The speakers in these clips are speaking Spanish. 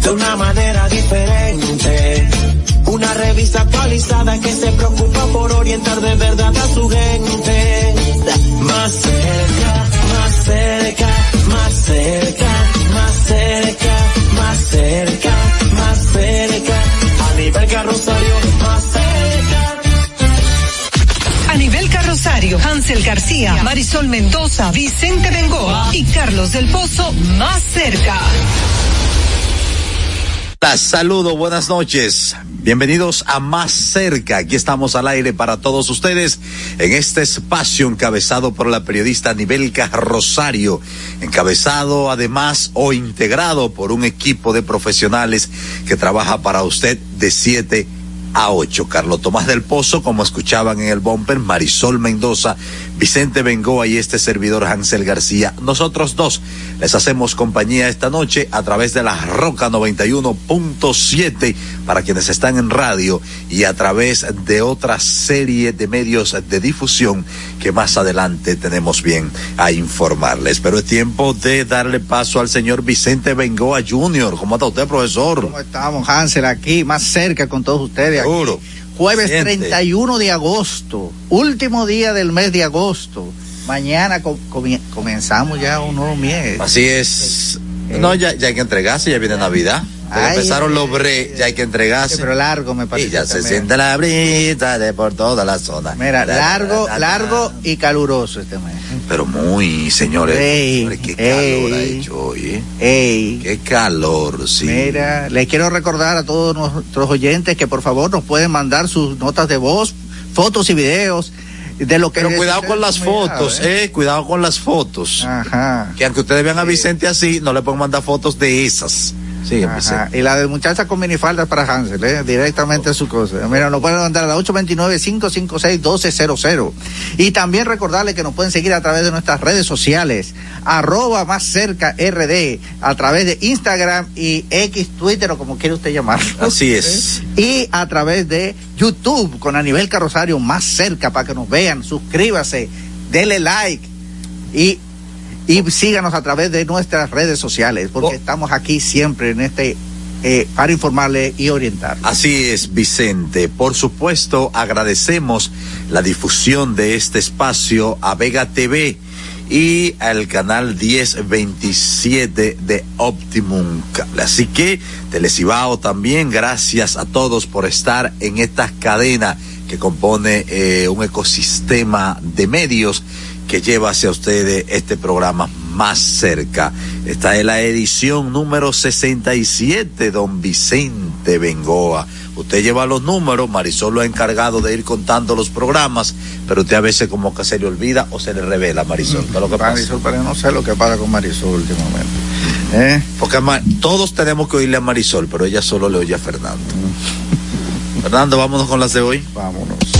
de una manera diferente. Una revista actualizada que se preocupa por orientar de verdad a su gente. Más cerca, más cerca, más cerca, más cerca, más cerca, más cerca. A nivel carrosario, más cerca. A nivel carrosario, Hansel García, Marisol Mendoza, Vicente Bengoa y Carlos del Pozo más cerca. Saludos, buenas noches. Bienvenidos a Más Cerca. Aquí estamos al aire para todos ustedes en este espacio encabezado por la periodista Nivelca Rosario, encabezado además o integrado por un equipo de profesionales que trabaja para usted de 7 a 8. Carlos Tomás del Pozo, como escuchaban en el bumper, Marisol Mendoza, Vicente Bengoa y este servidor Hansel García. Nosotros dos les hacemos compañía esta noche a través de la Roca 91.7 para quienes están en radio y a través de otra serie de medios de difusión que más adelante tenemos bien a informarles. Pero es tiempo de darle paso al señor Vicente Bengoa Jr. ¿Cómo está usted, profesor? ¿Cómo estamos, Hansel? Aquí, más cerca con todos ustedes. Seguro. Jueves Siente. 31 de agosto, último día del mes de agosto. Mañana com- comenzamos ya un nuevo mes. Así es. No, ya, ya hay que entregarse, ya viene Navidad. Ay, empezaron los bre, ya hay que entregarse. Pero largo me parece. y ya se siente la brisa de por toda la zona. Mira, La, la, largo, la, la, largo y caluroso este mes. Pero muy, señores. Ey, Señores, qué calor ha hecho hoy, ¿eh? Ey. Qué calor, sí. Mira, les quiero recordar a todos nuestros oyentes que por favor nos pueden mandar sus notas de voz, fotos y videos de lo que Pero cuidado con las fotos, eh. Cuidado con las fotos. Ajá. Que aunque ustedes vean a Vicente así, no le pueden mandar fotos de esas. Sí, Ajá. Y la de muchacha con minifaldas para Hansel, ¿eh? directamente a su cosa. Mira, nos pueden mandar a la 829-556-1200. Y también recordarles que nos pueden seguir a través de nuestras redes sociales, arroba más cerca RD, a través de Instagram y X, Twitter o como quiera usted llamarlo. Así es. Y a través de YouTube con Anibel Carrosario más cerca para que nos vean. Suscríbase, dele like y, y síganos a través de nuestras redes sociales porque Oh. estamos aquí siempre en este eh, para informarle y orientar. Así es, Vicente. Por supuesto, agradecemos la difusión de este espacio a Vega TV y al canal 1027 de Optimum Cable. Así que, Telecibao también, gracias a todos por estar en esta cadena que compone eh, un ecosistema de medios que lleva hacia ustedes este programa más cerca. Esta es la edición número 67, don Vicente Bengoa. Usted lleva los números, Marisol lo ha encargado de ir contando los programas, pero usted a veces como que se le olvida o se le revela, Marisol. ¿Qué es lo que pasa? Marisol, pero no sé lo que pasa con Marisol últimamente. ¿Eh? Porque todos tenemos que oírle a Marisol, pero ella solo le oye a Fernando. Fernando, vámonos con las de hoy. Vámonos.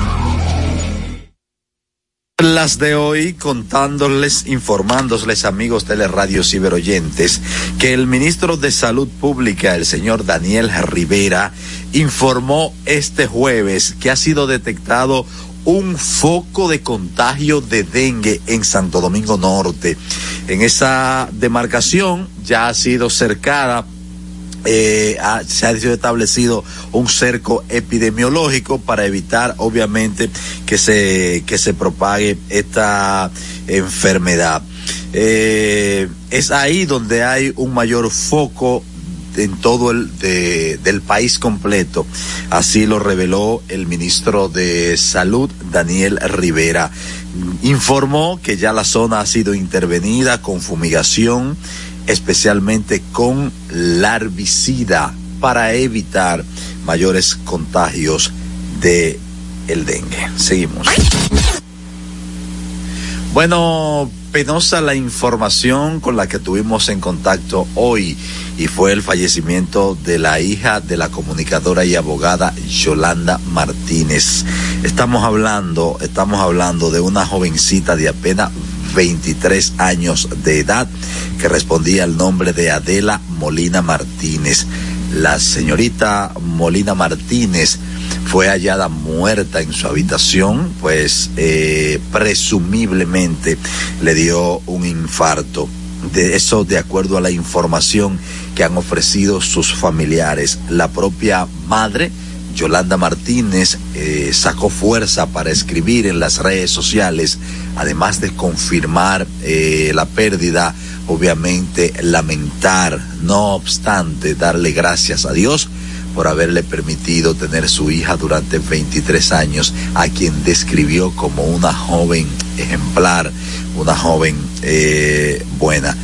Las de hoy contándoles, informándoles amigos teleradio ciberoyentes, que el ministro de Salud Pública, el señor Daniel Rivera, informó este jueves que ha sido detectado un foco de contagio de dengue en Santo Domingo Norte. En esa demarcación ya ha sido cercada eh, se ha establecido un cerco epidemiológico para evitar obviamente que se que se propague esta enfermedad. Eh, es ahí donde hay un mayor foco en todo el de- del país completo. Así lo reveló el ministro de salud Daniel Rivera. Informó que ya la zona ha sido intervenida con fumigación especialmente con larvicida para evitar mayores contagios de el dengue. Seguimos. Bueno, penosa la información con la que tuvimos en contacto hoy y fue el fallecimiento de la hija de la comunicadora y abogada Yolanda Martínez. Estamos hablando, estamos hablando de una jovencita de apenas 23 años de edad, que respondía al nombre de Adela Molina Martínez. La señorita Molina Martínez fue hallada muerta en su habitación, pues eh, presumiblemente le dio un infarto. De eso de acuerdo a la información que han ofrecido sus familiares. La propia madre, Yolanda Martínez, eh, sacó fuerza para escribir en las redes sociales, además de confirmar eh, la pérdida, obviamente lamentar, no obstante, darle gracias a Dios por haberle permitido tener su hija durante 23 años, a quien describió como una joven ejemplar, una joven eh, buena.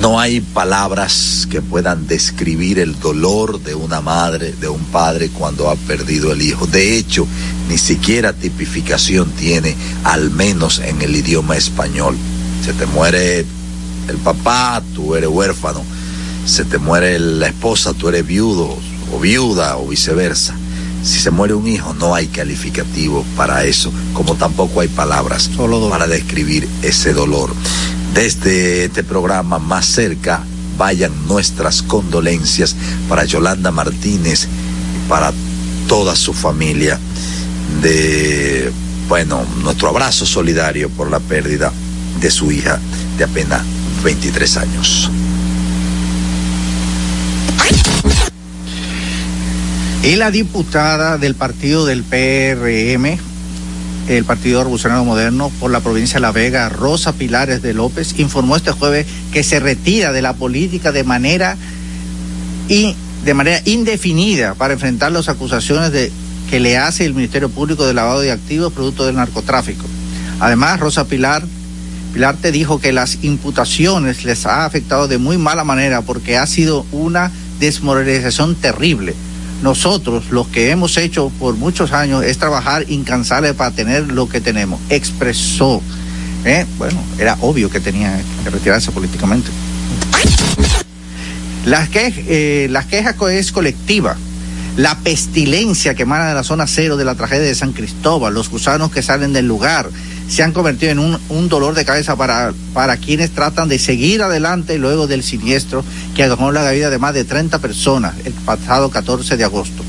No hay palabras que puedan describir el dolor de una madre, de un padre cuando ha perdido el hijo. De hecho, ni siquiera tipificación tiene, al menos en el idioma español. Se te muere el papá, tú eres huérfano. Se te muere la esposa, tú eres viudo o viuda o viceversa. Si se muere un hijo, no hay calificativo para eso, como tampoco hay palabras para describir ese dolor. Desde este programa más cerca, vayan nuestras condolencias para Yolanda Martínez para toda su familia. De, bueno, nuestro abrazo solidario por la pérdida de su hija de apenas 23 años. Y la diputada del partido del PRM, el Partido Revolucionario Moderno, por la provincia de La Vega, Rosa Pilares de López, informó este jueves que se retira de la política de manera, y, de manera indefinida para enfrentar las acusaciones de, que le hace el Ministerio Público de lavado de activos producto del narcotráfico. Además, Rosa Pilar Pilarte dijo que las imputaciones les ha afectado de muy mala manera porque ha sido una desmoralización terrible nosotros los que hemos hecho por muchos años es trabajar incansable para tener lo que tenemos. Expresó. ¿eh? Bueno, era obvio que tenía que retirarse políticamente. Las, que, eh, las quejas es colectiva. La pestilencia que emana de la zona cero de la tragedia de San Cristóbal, los gusanos que salen del lugar, se han convertido en un, un dolor de cabeza para, para quienes tratan de seguir adelante luego del siniestro que agarró la vida de más de 30 personas el pasado 14 de agosto.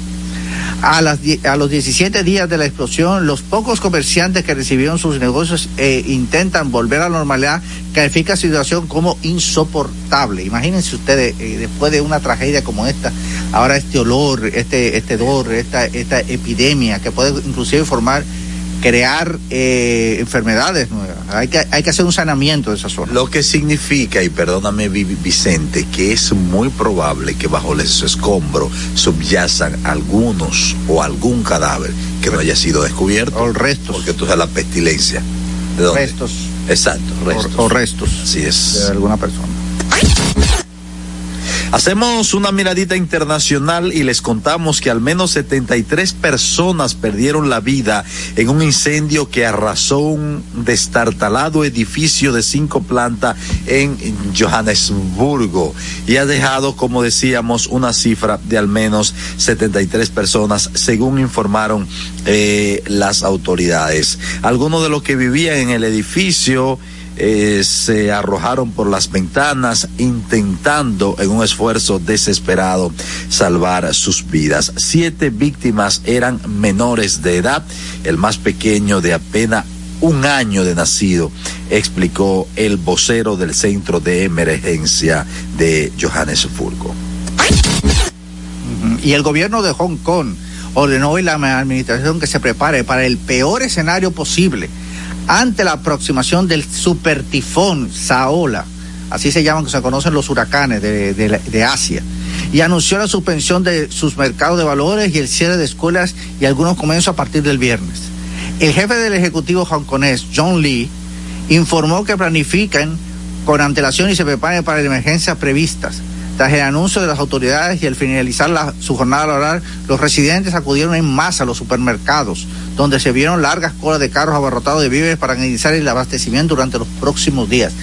A, las, a los 17 días de la explosión, los pocos comerciantes que recibieron sus negocios eh, intentan volver a la normalidad, califica la situación como insoportable. Imagínense ustedes, eh, después de una tragedia como esta, ahora este olor, este, este dolor, esta, esta epidemia que puede inclusive formar crear eh, enfermedades nuevas. Hay que, hay que hacer un saneamiento de esa zona. Lo que significa, y perdóname Vicente, que es muy probable que bajo ese escombro subyazan algunos o algún cadáver que no haya sido descubierto. O restos. Porque tú sabes la pestilencia. ¿De Restos. Exacto, restos. O, o restos. Así es. De alguna persona. Hacemos una miradita internacional y les contamos que al menos 73 personas perdieron la vida en un incendio que arrasó un destartalado edificio de cinco plantas en Johannesburgo y ha dejado, como decíamos, una cifra de al menos 73 personas, según informaron eh, las autoridades. Algunos de los que vivían en el edificio eh, se arrojaron por las ventanas intentando en un esfuerzo desesperado salvar sus vidas. Siete víctimas eran menores de edad, el más pequeño de apenas un año de nacido, explicó el vocero del centro de emergencia de Johannesburgo. Y el gobierno de Hong Kong ordenó hoy la administración que se prepare para el peor escenario posible ante la aproximación del super tifón Saola, así se llaman, se conocen los huracanes de, de, Asia, y anunció la suspensión de sus mercados de valores y el cierre de escuelas y algunos comercios a partir del viernes. El jefe del Ejecutivo hongkonés, John Lee, informó que planifican con antelación y se preparen para las emergencias previstas. Tras el anuncio de las autoridades y al finalizar su jornada laboral, los residentes acudieron en masa a los supermercados, donde se vieron largas colas de carros abarrotados de víveres para iniciar el abastecimiento durante los próximos días.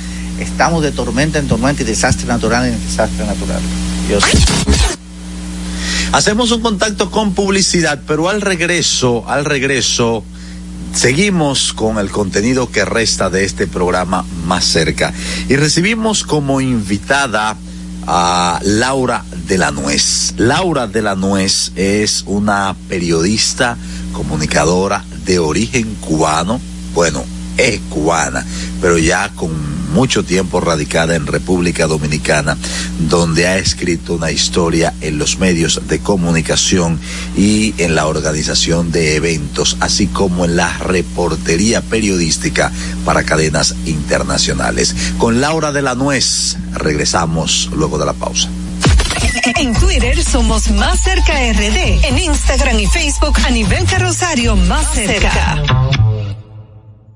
Estamos de tormenta en tormenta y desastre natural en desastre natural. Hacemos un contacto con publicidad, pero al regreso, al regreso, Seguimos con el contenido que resta de este programa más cerca y recibimos como invitada a Laura de la Nuez. Laura de la Nuez es una periodista, comunicadora de origen cubano, bueno, es cubana, pero ya con mucho tiempo radicada en República Dominicana, donde ha escrito una historia en los medios de comunicación y en la organización de eventos, así como en la reportería periodística para cadenas internacionales. Con Laura de la Nuez regresamos luego de la pausa. En Twitter somos Más Cerca RD. En Instagram y Facebook a nivel carrosario Más Cerca.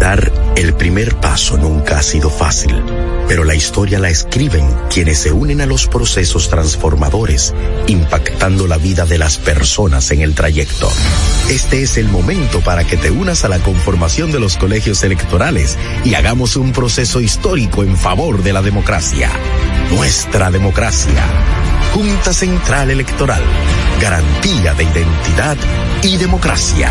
Dar el primer paso nunca ha sido fácil, pero la historia la escriben quienes se unen a los procesos transformadores, impactando la vida de las personas en el trayecto. Este es el momento para que te unas a la conformación de los colegios electorales y hagamos un proceso histórico en favor de la democracia. Nuestra democracia. Junta Central Electoral. Garantía de identidad y democracia.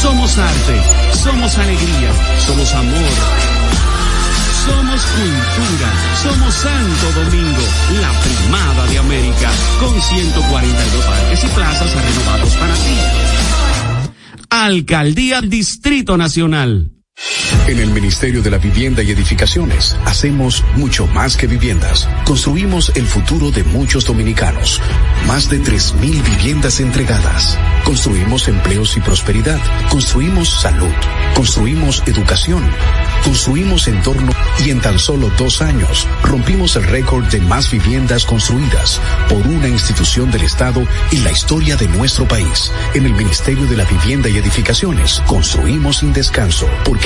Somos arte, somos alegría, somos amor. Somos cultura, somos Santo Domingo, la primada de América, con 142 parques y plazas renovados para ti. Alcaldía Distrito Nacional. En el Ministerio de la Vivienda y Edificaciones hacemos mucho más que viviendas. Construimos el futuro de muchos dominicanos. Más de 3.000 viviendas entregadas. Construimos empleos y prosperidad. Construimos salud. Construimos educación. Construimos entorno y en tan solo dos años rompimos el récord de más viviendas construidas por una institución del Estado en la historia de nuestro país. En el Ministerio de la Vivienda y Edificaciones construimos sin descanso porque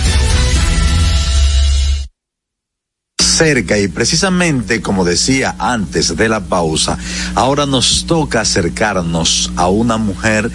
cerca y precisamente como decía antes de la pausa, ahora nos toca acercarnos a una mujer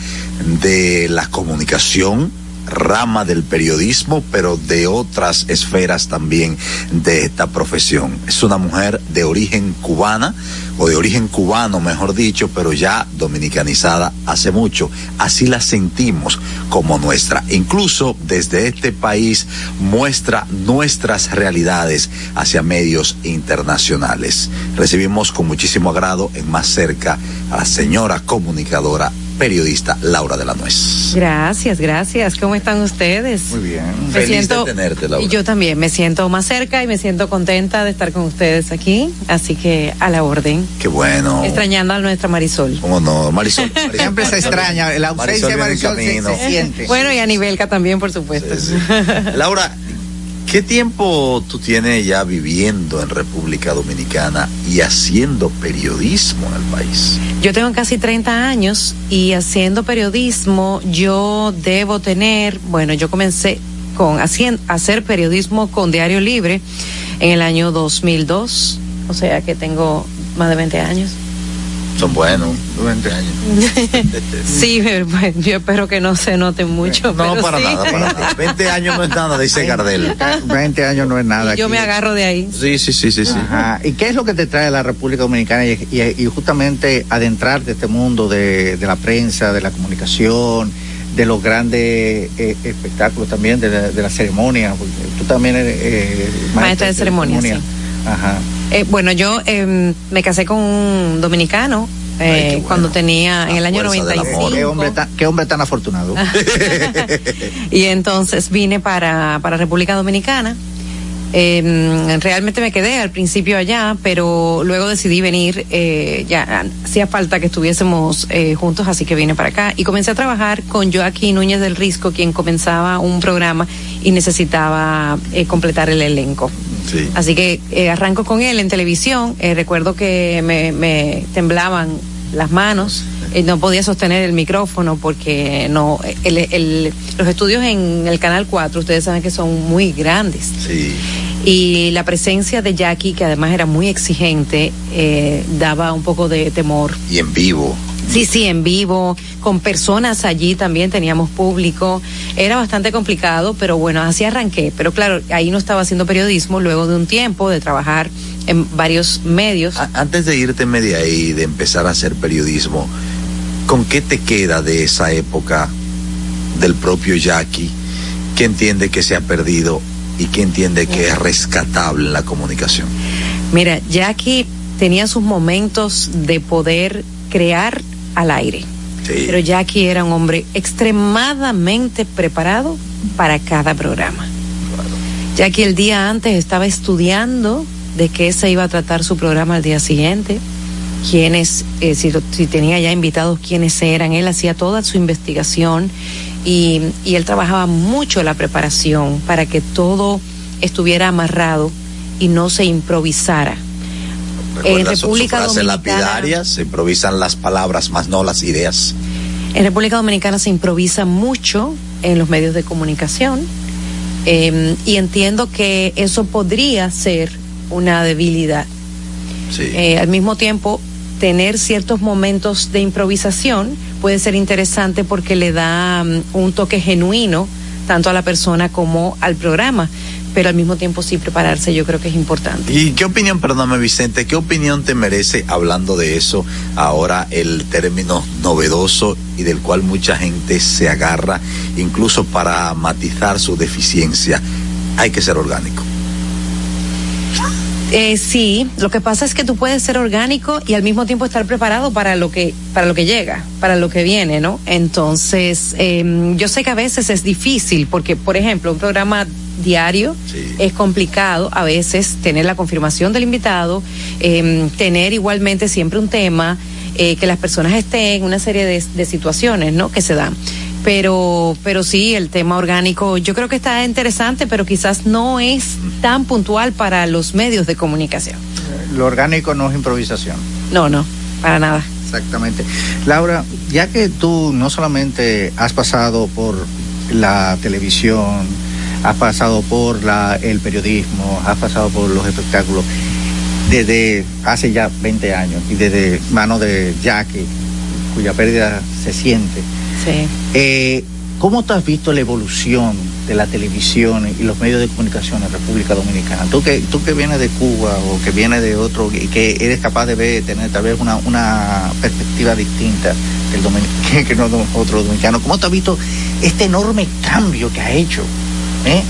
de la comunicación, rama del periodismo, pero de otras esferas también de esta profesión. Es una mujer de origen cubana, o de origen cubano, mejor dicho, pero ya dominicanizada hace mucho. Así la sentimos como nuestra. Incluso desde este país muestra nuestras realidades hacia medios internacionales. Recibimos con muchísimo agrado en más cerca a la señora comunicadora periodista Laura de la Nuez. Gracias, gracias. ¿Cómo están ustedes? Muy bien. Me Feliz siento, de tenerte, Laura. Y yo también me siento más cerca y me siento contenta de estar con ustedes aquí. Así que a la orden. Qué bueno. Extrañando a nuestra Marisol. ¿Cómo no? Marisol. Marisol Siempre se extraña, la ausencia de Marisol Marisol viene en se, se siente. Bueno, y a Nivelca también, por supuesto. Sí, sí. Laura, ¿qué tiempo tú tienes ya viviendo en República Dominicana y haciendo periodismo en el país? Yo tengo casi 30 años y haciendo periodismo yo debo tener, bueno, yo comencé con haciendo, hacer periodismo con Diario Libre en el año 2002, o sea que tengo más de 20 años. Son buenos. 20 años. sí, yo espero que no se note mucho. No, para nada, para nada. 20 años no es nada, dice Gardel. 20 años no es nada. yo me agarro de ahí. Sí, sí, sí, sí. sí. ¿Y qué es lo que te trae a la República Dominicana y, justamente adentrarte este mundo de, la prensa, de la comunicación? de los grandes eh, espectáculos también, de la, ceremonia. Tú también eres eh, maestra, de, ceremonia. Ajá. Eh, bueno, yo em, me casé con un dominicano eh, cuando tenía en el año 95. Qué hombre, tan, qué hombre tan afortunado. y entonces vine para, para República Dominicana. Eh, realmente me quedé al principio allá, pero luego decidí venir. Eh, ya hacía falta que estuviésemos eh, juntos, así que vine para acá y comencé a trabajar con Joaquín Núñez del Risco, quien comenzaba un programa y necesitaba eh, completar el elenco. Así que eh, arranco con él en televisión. Eh, recuerdo que me, temblaban las manos. Eh, no podía sostener el micrófono porque no los estudios en el canal 4 ustedes saben que son muy grandes sí. y la presencia de Jackie que además era muy exigente daba un poco de temor y en vivo Sí, sí, en vivo, con personas allí también teníamos público. Era bastante complicado, pero bueno, así arranqué. Pero claro, ahí no estaba haciendo periodismo luego de un tiempo de trabajar en varios medios. antes de irte media ahí, de empezar a hacer periodismo, ¿con qué te queda de esa época del propio Jackie? ¿Qué entiende que se ha perdido y qué entiende que es rescatable en la comunicación? Mira, Jackie tenía sus momentos de poder crear al aire. Pero Jackie era un hombre extremadamente preparado para cada programa. Jackie el día antes estaba estudiando de qué se iba a tratar su programa al día siguiente, quiénes, eh, si, si, tenía ya invitados, quiénes eran. Él hacía toda su investigación y, y él trabajaba mucho la preparación para que todo estuviera amarrado y no se improvisara en República Dominicana. se improvisan las palabras, más no las ideas. En República Dominicana se improvisa mucho en los medios de comunicación em, y entiendo que eso podría ser una debilidad. Eh, al mismo tiempo, tener ciertos momentos de improvisación puede ser interesante porque le da mm, un toque genuino tanto a la persona como al programa pero al mismo tiempo sí prepararse yo creo que es importante. ¿Y qué opinión, perdóname Vicente, qué opinión te merece hablando de eso ahora el término novedoso y del cual mucha gente se agarra incluso para matizar su deficiencia? Hay que ser orgánico. Eh, sí, lo que pasa es que tú puedes ser orgánico y al mismo tiempo estar preparado para lo que para lo que llega, para lo que viene, ¿no? Entonces, em, yo sé que a veces es difícil porque, por ejemplo, un programa diario es complicado a veces tener la confirmación del invitado, em, tener igualmente siempre un tema, eh, que las personas estén, una serie de, de situaciones, ¿no? Que se dan pero pero sí el tema orgánico yo creo que está interesante pero quizás no es tan puntual para los medios de comunicación. Lo orgánico no es improvisación. No no para nada. Exactamente. Laura ya que tú no solamente has pasado por la televisión has pasado por la, el periodismo, has pasado por los espectáculos desde hace ya 20 años y desde mano de Jackie, cuya pérdida se siente. Sí. Eh, ¿Cómo te has visto la evolución de la televisión y los medios de comunicación en República Dominicana? Tú que, tú que vienes de Cuba o que vienes de otro y que eres capaz de ver, tener tal vez una, una perspectiva distinta que, que no otro dominicano, ¿cómo te has visto este enorme cambio que ha hecho ¿eh?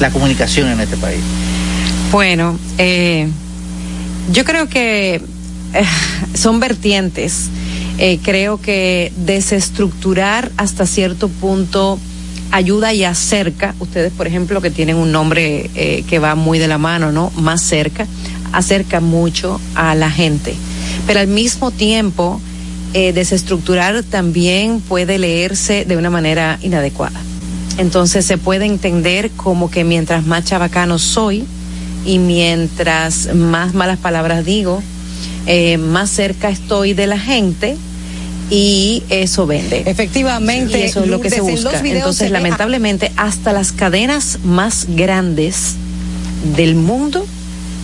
la comunicación en este país? Bueno, eh, yo creo que eh, son vertientes. Eh, creo que desestructurar hasta cierto punto ayuda y acerca, ustedes por ejemplo que tienen un nombre que va muy de la mano, ¿no? Más cerca, acerca mucho a la gente. Pero al mismo tiempo, desestructurar también puede leerse de una manera inadecuada. Entonces se puede entender como que mientras más chabacano soy y mientras más malas palabras digo, eh, más cerca estoy de la gente y eso vende. Efectivamente, eso es lo que se busca. Entonces, lamentablemente, hasta las cadenas más grandes del mundo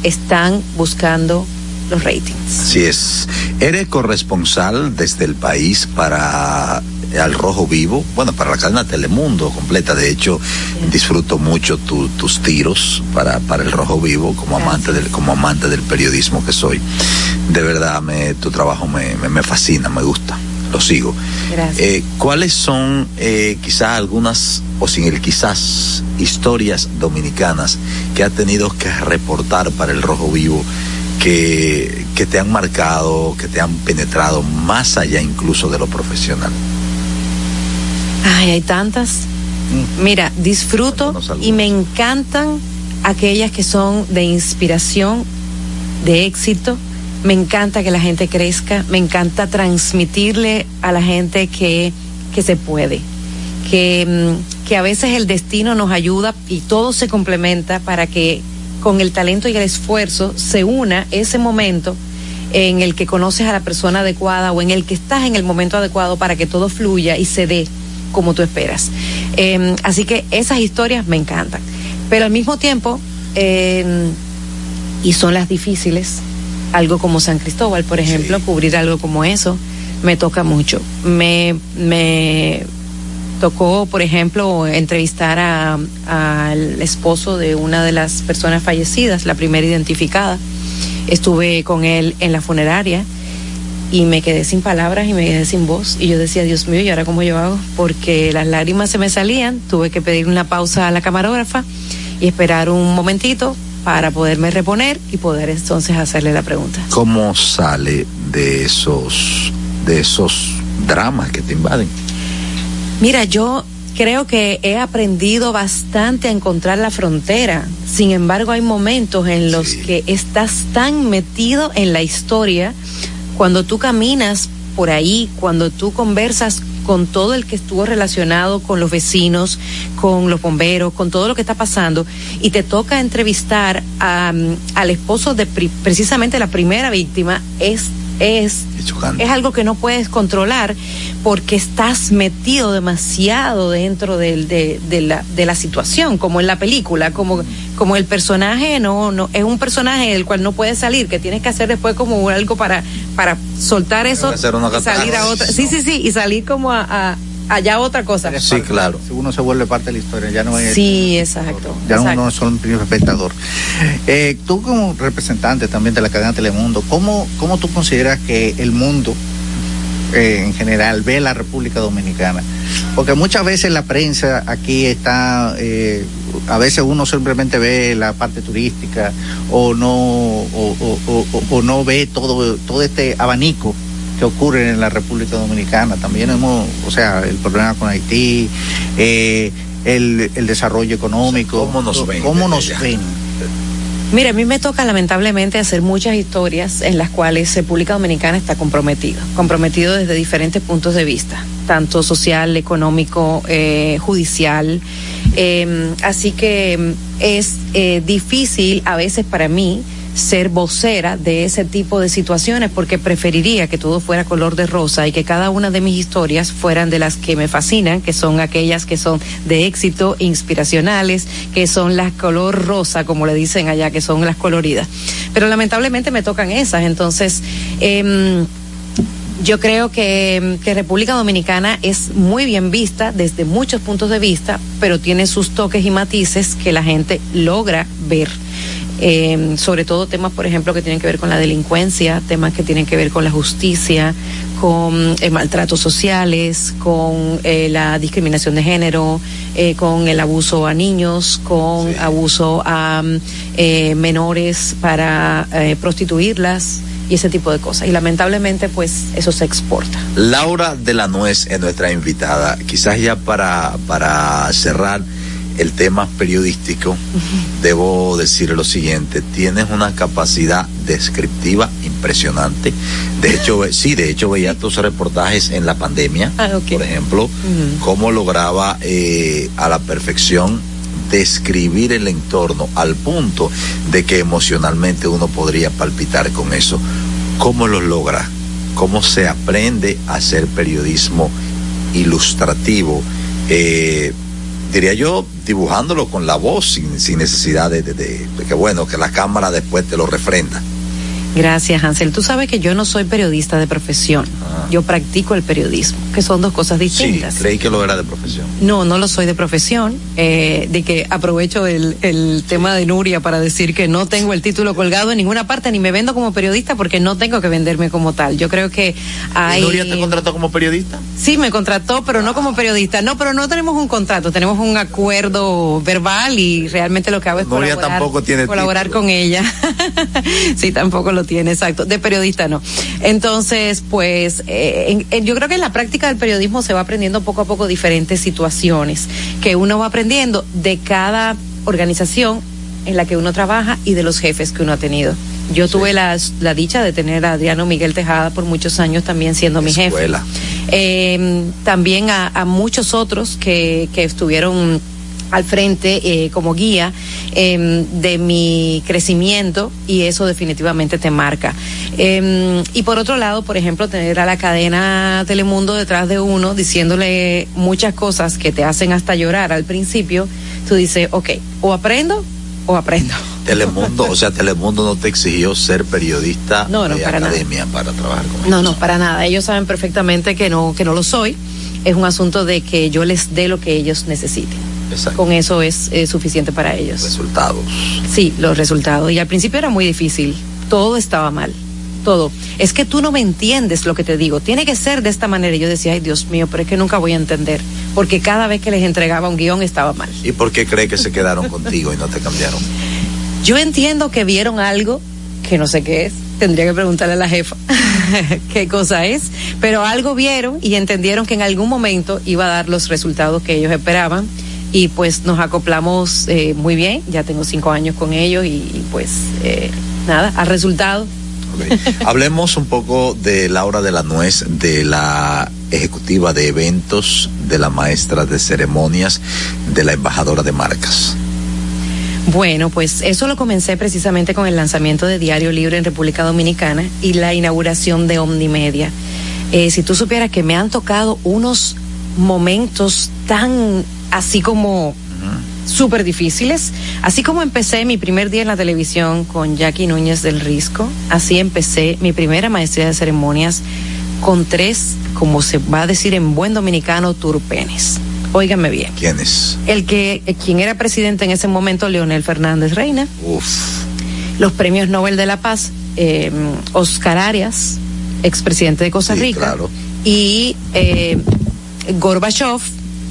están buscando los ratings. Así es. Eres corresponsal desde el país para al Rojo Vivo, bueno, para la cadena Telemundo completa. De hecho, disfruto mucho tus tiros para, para el Rojo Vivo como amante del como amante del periodismo que soy. De verdad, me, tu trabajo me, me, me fascina, me gusta lo sigo. Gracias. Eh, ¿Cuáles son eh, quizás algunas, o sin el quizás, historias dominicanas que has tenido que reportar para el Rojo Vivo que, que te han marcado, que te han penetrado más allá incluso de lo profesional? Ay, hay tantas. Mira, disfruto y me encantan aquellas que son de inspiración, de éxito. Me encanta que la gente crezca, me encanta transmitirle a la gente que, que se puede, que, mm, que a veces el destino nos ayuda y todo se complementa para que con el talento y el esfuerzo se una ese momento en el que conoces a la persona adecuada o en el que estás en el momento adecuado para que todo fluya y se dé como tú esperas. Eh, así que esas historias me encantan. Pero al mismo tiempo, eh, y son las difíciles, algo como San Cristóbal, por ejemplo, Sí. cubrir algo como eso, me toca mucho. Me, me tocó, por ejemplo, entrevistar al esposo de una de las personas fallecidas, la primera identificada. Estuve con él en la funeraria y me quedé sin palabras y me quedé sin voz. Y yo decía, Dios mío, ¿y ahora cómo yo hago? Porque las lágrimas se me salían, tuve que pedir una pausa a la camarógrafa y esperar un momentito para poderme reponer y poder entonces hacerle la pregunta. ¿Cómo sale de esos, de esos dramas que te invaden? Mira, yo creo que he aprendido bastante a encontrar la frontera. Sin embargo, hay momentos en los Sí. que estás tan metido en la historia, cuando tú caminas por ahí, cuando tú conversas con todo el que estuvo relacionado con los vecinos, con los bomberos, con todo lo que está pasando, y te toca entrevistar a, al esposo de pri- precisamente la primera víctima, es, es Es algo que no puedes controlar porque estás metido demasiado dentro del- de, de la, de la situación, como en la película, como, como el personaje no, no, es un personaje del cual no puedes salir, que tienes que hacer después como algo para, para soltar eso y salir a otra, sí, sí, sí, y salir como a, a- allá otra cosa. Sí, parte- claro. Si uno se vuelve parte de la historia, ya no es. Sí, exacto. Ya exacto. uno no es solo un primer espectador. Eh, tú como representante también de la cadena Telemundo, ¿cómo, cómo tú consideras que el mundo eh, en general ve la República Dominicana? Porque muchas veces la prensa aquí está, eh, a veces uno simplemente ve la parte turística o no, o, o- o- o- o no ve todo, todo este abanico que ocurre en la República Dominicana. También hemos, o sea, el problema con Haití, eh, el, el desarrollo económico. ¿Cómo nos ven ¿Cómo nos ven? Mira, a mí me toca lamentablemente hacer muchas historias en las cuales República Dominicana está comprometido, comprometido desde diferentes puntos de vista, tanto social, económico, eh, judicial. Eh, así que mm, es eh, difícil a veces para mí ser vocera de ese tipo de situaciones porque preferiría que todo fuera color de rosa y que cada una de mis historias fueran de las que me fascinan, que son aquellas que son de éxito, inspiracionales, que son las color rosa, como le dicen allá, que son las coloridas. Pero lamentablemente me tocan esas, entonces... em, yo creo que, que República Dominicana es muy bien vista desde muchos puntos de vista, pero tiene sus toques y matices que la gente logra ver. Eh, sobre todo temas, por ejemplo, que tienen que ver con la delincuencia, temas que tienen que ver con la justicia, con eh, maltratos sociales, con eh, la discriminación de género, eh, con el abuso a niños, con Sí. abuso a eh, menores para eh, prostituirlas y ese tipo de cosas. Y lamentablemente, pues eso se exporta. Laura de la Nuez es nuestra invitada. Quizás ya para, para cerrar el tema periodístico, debo decir lo siguiente, tienes una capacidad descriptiva impresionante. De hecho, sí, de hecho veía tus reportajes en la pandemia, Ah, por ejemplo, cómo lograba eh, a la perfección describir el entorno al punto de que emocionalmente uno podría palpitar con eso. ¿Cómo lo logra? ¿Cómo se aprende a hacer periodismo ilustrativo? Eh, diría yo, dibujándolo con la voz, sin, sin necesidad de, de- de- de que, bueno, que la cámara después te lo refrenda. Gracias, Hansel. Tú sabes que yo no soy periodista de profesión. Ah. Yo practico el periodismo, que son dos cosas distintas. Sí, creí que lo era de profesión. No, no lo soy de profesión. Eh, de que aprovecho el, el tema de Nuria para decir que no tengo el título colgado en ninguna parte, ni me vendo como periodista porque no tengo que venderme como tal. Yo creo que hay. ¿Y Nuria te contrató como periodista? Sí, me contrató, pero no como periodista. No, pero no tenemos un contrato, tenemos un acuerdo verbal y realmente lo que hago es Nuria colaborar, tampoco tiene colaborar título. con ella. sí, tampoco lo tiene, exacto. De periodista no. Entonces, pues, eh, en- en- yo creo que en la práctica del periodismo se va aprendiendo poco a poco diferentes situaciones que uno va aprendiendo de cada organización en la que uno trabaja y de los jefes que uno ha tenido. Yo tuve la, la dicha de tener a Adriano Miguel Tejada por muchos años también siendo mi jefe. Eh, también a, a muchos otros que, que estuvieron al frente eh, como guía eh, de mi crecimiento y eso definitivamente te marca. Eh, y por otro lado, por ejemplo, tener a la cadena Telemundo detrás de uno diciéndole muchas cosas que te hacen hasta llorar al principio, tú dices, ok, o aprendo o aprendo. Telemundo, o sea, Telemundo no te exigió ser periodista No, no, de para nada. para trabajar con No, ellos. no, para nada. Ellos saben perfectamente que no, que no lo soy. Es un asunto de que yo les dé lo que ellos necesiten. Exacto. Con eso es, suficiente para ellos. Resultados. Sí, los resultados. Y al principio era muy difícil. Todo estaba mal. Todo. Es que tú no me entiendes lo que te digo. Tiene que ser de esta manera. Y yo decía, ay Dios mío, pero es que nunca voy a entender. Porque cada vez que les entregaba un guion estaba mal. ¿Y por qué cree que se quedaron contigo y no te cambiaron? Yo entiendo que vieron algo que no sé qué es. Tendría que preguntarle a la jefa qué cosa es. Pero algo vieron y entendieron que en algún momento iba a dar los resultados que ellos esperaban. Y pues nos acoplamos eh, muy bien. Ya tengo cinco años con ellos y, y pues eh, nada, al resultado. Hablemos un poco de Laura de la Nuez, de la ejecutiva de eventos, de la maestra de ceremonias, de la embajadora de marcas. Bueno, pues eso lo comencé precisamente con el lanzamiento de Diario Libre en República Dominicana y la inauguración de Omnimedia. Eh, si tú supieras que me han tocado unos momentos tan así como súper difíciles, así como empecé mi primer día en la televisión con Jackie Núñez del Risco, así empecé mi primera maestría de ceremonias con tres, como se va a decir en buen dominicano, turpenes. Óigame bien. ¿Quién es? El que, eh, quien era presidente en ese momento, Leonel Fernández Reina, Uf. los premios Nobel de la Paz, eh, Oscar Arias, expresidente de Costa Sí, Rica, claro. y eh, Gorbachev,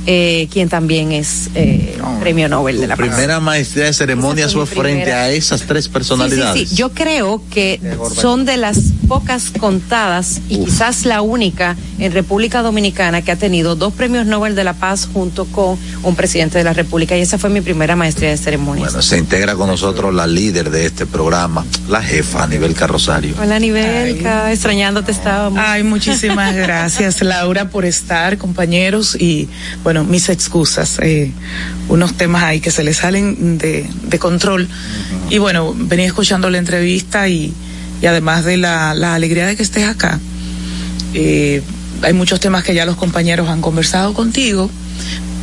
eh, quien también es eh, premio Nobel de la Paz. Primera maestría de ceremonias fue frente primera. a esas tres personalidades. sí, sí. Yo creo que son de las pocas contadas y Uf. quizás la única en República Dominicana que ha tenido dos premios Nobel de la Paz junto con un presidente de la República y esa fue mi primera maestría de ceremonias. Bueno, se integra con nosotros la líder de este programa, la jefa, Anibel Carrosario. Hola, Nivelka, extrañándote estábamos. Ay, muchísimas gracias, Laura, por estar, compañeros, y bueno, mis excusas, eh, unos temas ahí que se le salen de, de control. Y bueno, venía escuchando la entrevista y, y además de la, la alegría de que estés acá, eh, hay muchos temas que ya los compañeros han conversado contigo,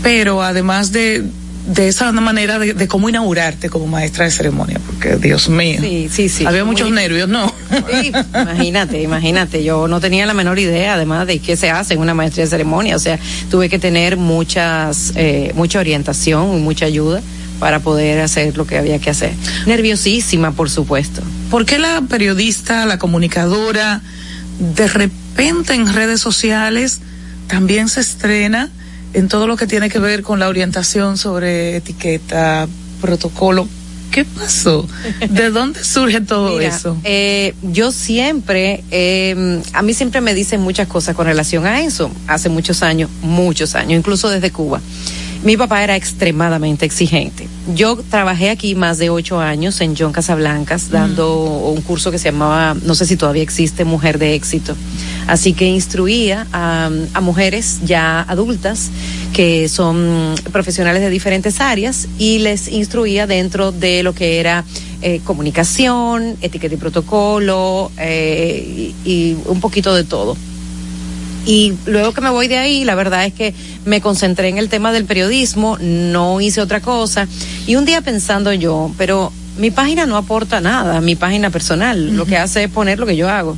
pero además de, de esa manera de, de cómo inaugurarte como maestra de ceremonia, porque Dios mío, Sí, sí, sí. había muchos nervios, ¿no? Sí, imagínate, imagínate. Yo no tenía la menor idea, además, de qué se hace en una maestría de ceremonia. O sea, tuve que tener muchas, eh, mucha orientación y mucha ayuda para poder hacer lo que había que hacer. Nerviosísima, por supuesto. ¿Por qué la periodista, la comunicadora, de repente en redes sociales también se estrena en todo lo que tiene que ver con la orientación sobre etiqueta, protocolo? ¿Qué pasó? ¿De dónde surge todo Mira, eso? eh, yo siempre, eh, a mí siempre me dicen muchas cosas con relación a eso, hace muchos años, muchos años, incluso desde Cuba. Mi papá era extremadamente exigente. Yo trabajé aquí más de ocho años en John Casablancas, dando un curso que se llamaba, no sé si todavía existe, Mujer de Éxito. Así que instruía a, a mujeres ya adultas que son profesionales de diferentes áreas y les instruía dentro de lo que era eh, comunicación, etiqueta y protocolo eh, y, y un poquito de todo. Y luego que me voy de ahí, la verdad es que me concentré en el tema del periodismo, no hice otra cosa. Y un día pensando yo, pero mi página no aporta nada, mi página personal, lo que hace es poner lo que yo hago.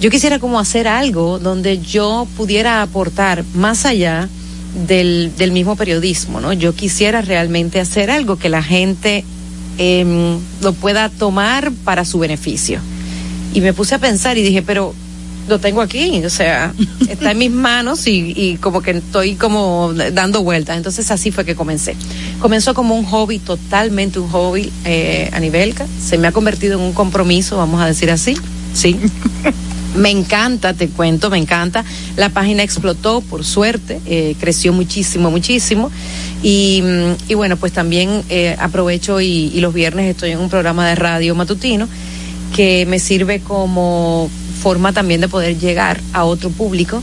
Yo quisiera como hacer algo donde yo pudiera aportar más allá del, del mismo periodismo, ¿no? Yo quisiera realmente hacer algo que la gente em, lo pueda tomar para su beneficio. Y me puse a pensar y dije, pero lo tengo aquí, o sea, está en mis manos y, como que estoy como dando vueltas. Entonces así fue que comencé. Comenzó como un hobby, totalmente un hobby eh, a nivel, se me ha convertido en un compromiso, vamos a decir así, sí. Me encanta, te cuento, me encanta. La página explotó, por suerte, eh, creció muchísimo, muchísimo. Y, y bueno, pues también eh, aprovecho y los viernes estoy en un programa de radio matutino que me sirve como forma también de poder llegar a otro público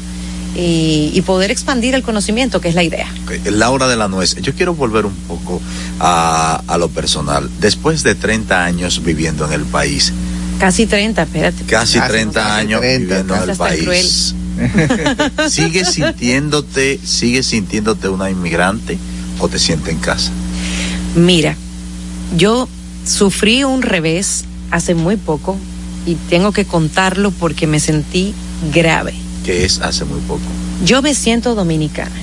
y, y, poder expandir el conocimiento, que es la idea. Okay. Laura de la Nuez, yo quiero volver un poco a, a, lo personal. Después de 30 años viviendo en el país. Casi 30, espérate. Casi 30 casi años 30, viviendo en el país. ¿Sigues sintiéndote, sigues sintiéndote una inmigrante o te sientes en casa? Mira, yo sufrí un revés hace muy poco y tengo que contarlo porque me sentí grave. ¿Qué es hace muy poco? Yo me siento dominicana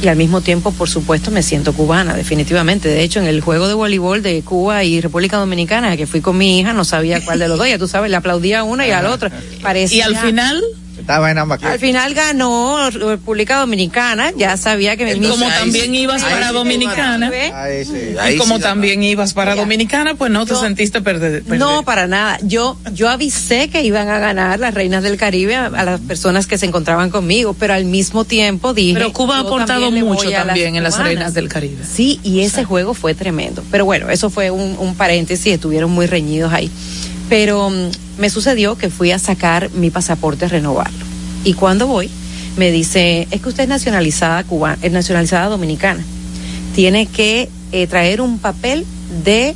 y al mismo tiempo, por supuesto, me siento cubana, definitivamente. De hecho, en el juego de voleibol de Cuba y República Dominicana, que fui con mi hija, no sabía cuál de los dos, ya tú sabes, le aplaudía a una y a la otra. Parecía... Y al final estaba en ambas Al final ganó República Dominicana, ya sabía que me Como también ibas para Dominicana. Ahí, sí. y como sí también ibas para ya. Dominicana, pues no te yo, sentiste perder, perder, No, para nada. Yo yo avisé que iban a ganar las reinas del Caribe a, a, las personas que se encontraban conmigo, pero al mismo tiempo dije. Pero Cuba ha aportado también mucho también en las reinas del Caribe. Sí, y ese juego fue tremendo. Pero bueno, eso fue un, un paréntesis, estuvieron muy reñidos ahí. Pero um, me sucedió que fui a sacar mi pasaporte a renovarlo y cuando voy, me dice, es que usted es nacionalizada cubana, es nacionalizada dominicana. Tiene que eh, traer un papel de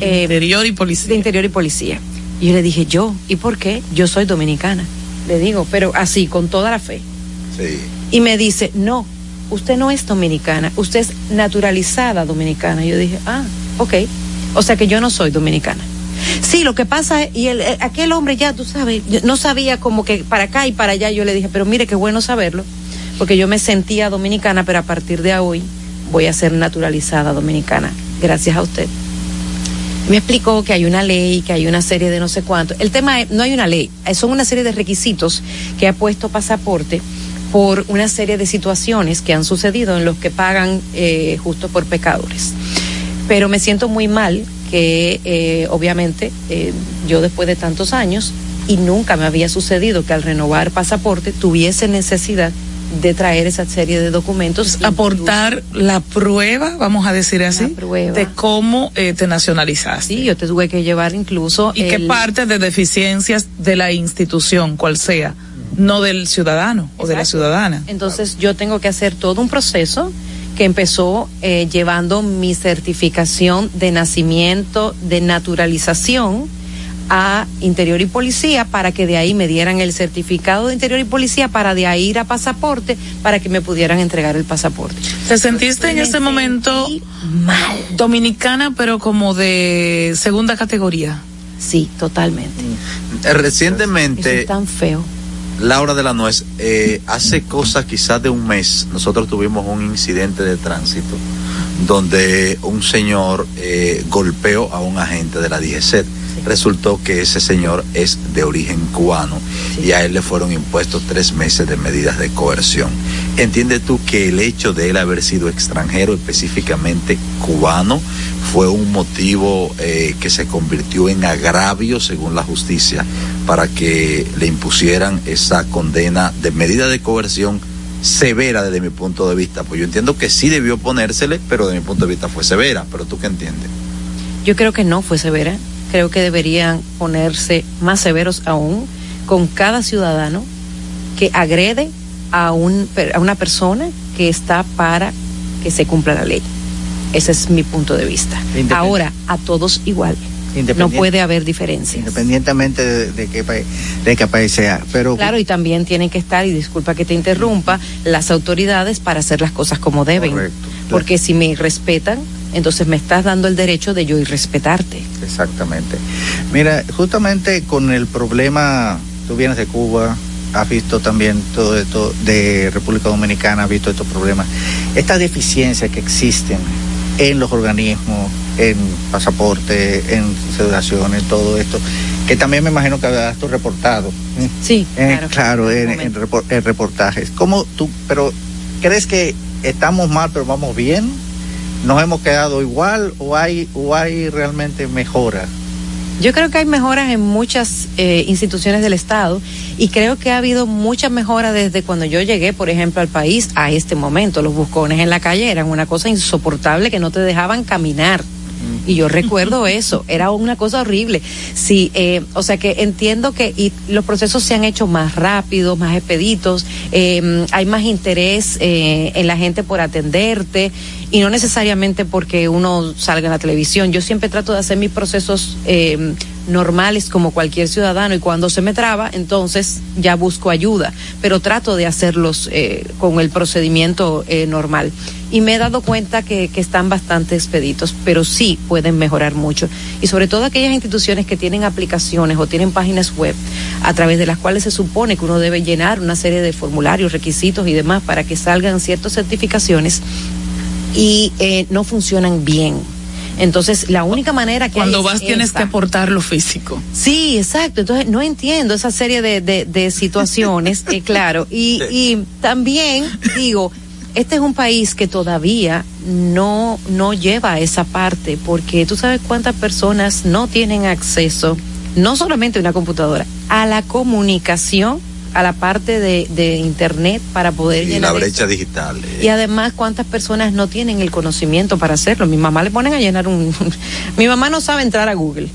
eh, interior y policía. De interior y policía. Y yo le dije, yo, ¿y por qué? Yo soy dominicana. Le digo, pero así, con toda la fe. Sí. Y me dice, no, usted no es dominicana, usted es naturalizada dominicana. Y yo dije, ah, ok. O sea que yo no soy dominicana. Sí, lo que pasa es, y el, aquel hombre ya, tú sabes, no sabía como que para acá y para allá, yo le dije, pero mire, qué bueno saberlo, porque yo me sentía dominicana, pero a partir de hoy voy a ser naturalizada dominicana, gracias a usted. Me explicó que hay una ley, que hay una serie de no sé cuánto. El tema es, no hay una ley, son una serie de requisitos que ha puesto pasaporte por una serie de situaciones que han sucedido en los que pagan eh, justo por pecadores. Pero me siento muy mal que eh, obviamente eh, yo después de tantos años y nunca me había sucedido que al renovar pasaporte tuviese necesidad de traer esa serie de documentos. Aportar la prueba, vamos a decir así, de cómo eh, te nacionalizaste. Sí, yo te tuve que llevar incluso. ¿Y el... qué parte de deficiencias de la institución, cual sea? no del ciudadano Exacto. o de la ciudadana. Entonces yo tengo que hacer todo un proceso que empezó eh, llevando mi certificación de nacimiento, de naturalización a Interior y Policía para que de ahí me dieran el certificado de Interior y Policía para de ahí ir a pasaporte para que me pudieran entregar el pasaporte. ¿Te sentiste en ese momento mal? Dominicana pero como de segunda categoría. Sí, totalmente. Recientemente. Eso es tan feo. Laura de la Nuez, eh, hace cosa quizás de un mes, nosotros tuvimos un incidente de tránsito donde un señor eh, golpeó a un agente de la DGC. Resultó que ese señor es de origen cubano y a él le fueron impuestos tres meses de medidas de coerción. ¿Entiendes tú que el hecho de él haber sido extranjero, específicamente cubano, fue un motivo eh, que se convirtió en agravio, según la justicia, para que le impusieran esa condena de medida de coerción severa desde mi punto de vista? Pues yo entiendo que sí debió ponérsele, pero de mi punto de vista fue severa. ¿Pero tú qué entiendes? Yo creo que no fue severa. Creo que deberían ponerse más severos aún con cada ciudadano que agrede a, un, a una persona que está para que se cumpla la ley. Ese es mi punto de vista. Ahora, a todos igual. No puede haber diferencias. Independientemente de, de, qué, país, de qué país sea. Pero, claro, y también tienen que estar, y disculpa que te interrumpa, las autoridades para hacer las cosas como deben. Correcto. Porque si me respetan, entonces me estás dando el derecho de yo ir respetarte. Exactamente. Mira, justamente con el problema, tú vienes de Cuba, has visto también todo esto de República Dominicana, has visto estos problemas, estas deficiencias que existen en los organismos, en pasaporte, en en todo esto, que también me imagino que habrás tú reportado. Sí, claro. claro, en, en, reportajes. ¿Cómo tú, pero crees que estamos mal pero vamos bien? ¿Nos hemos quedado igual o hay, o hay realmente mejora? Yo creo que hay mejoras en muchas eh, instituciones del Estado y creo que ha habido mucha mejora desde cuando yo llegué, por ejemplo, al país a este momento. Los buscones en la calle eran una cosa insoportable que no te dejaban caminar. Y yo recuerdo eso, era una cosa horrible. Sí, eh, o sea que entiendo que y los procesos se han hecho más rápidos, más expeditos, eh, hay más interés eh, en la gente por atenderte y no necesariamente porque uno salga en la televisión. Yo siempre trato de hacer mis procesos eh, normales como cualquier ciudadano y cuando se me traba, entonces ya busco ayuda, pero trato de hacerlos eh, con el procedimiento eh, normal. Y me he dado cuenta que, que, están bastante expeditos, pero sí pueden mejorar mucho. Y sobre todo aquellas instituciones que tienen aplicaciones o tienen páginas web a través de las cuales se supone que uno debe llenar una serie de formularios, requisitos y demás para que salgan ciertas certificaciones y eh, no funcionan bien. Entonces, la única manera que Cuando vas tienes que aportar lo físico. Sí, exacto. Entonces, no entiendo esa serie de, de, situaciones, eh, claro. Y, y también digo, este es un país que todavía no, no lleva a esa parte, porque tú sabes cuántas personas no tienen acceso, no solamente a una computadora, a la comunicación a la parte de, de internet para poder y la brecha digital eh. y además cuántas personas no tienen el conocimiento para hacerlo mi mamá le ponen a llenar un mi mamá no sabe entrar a Google.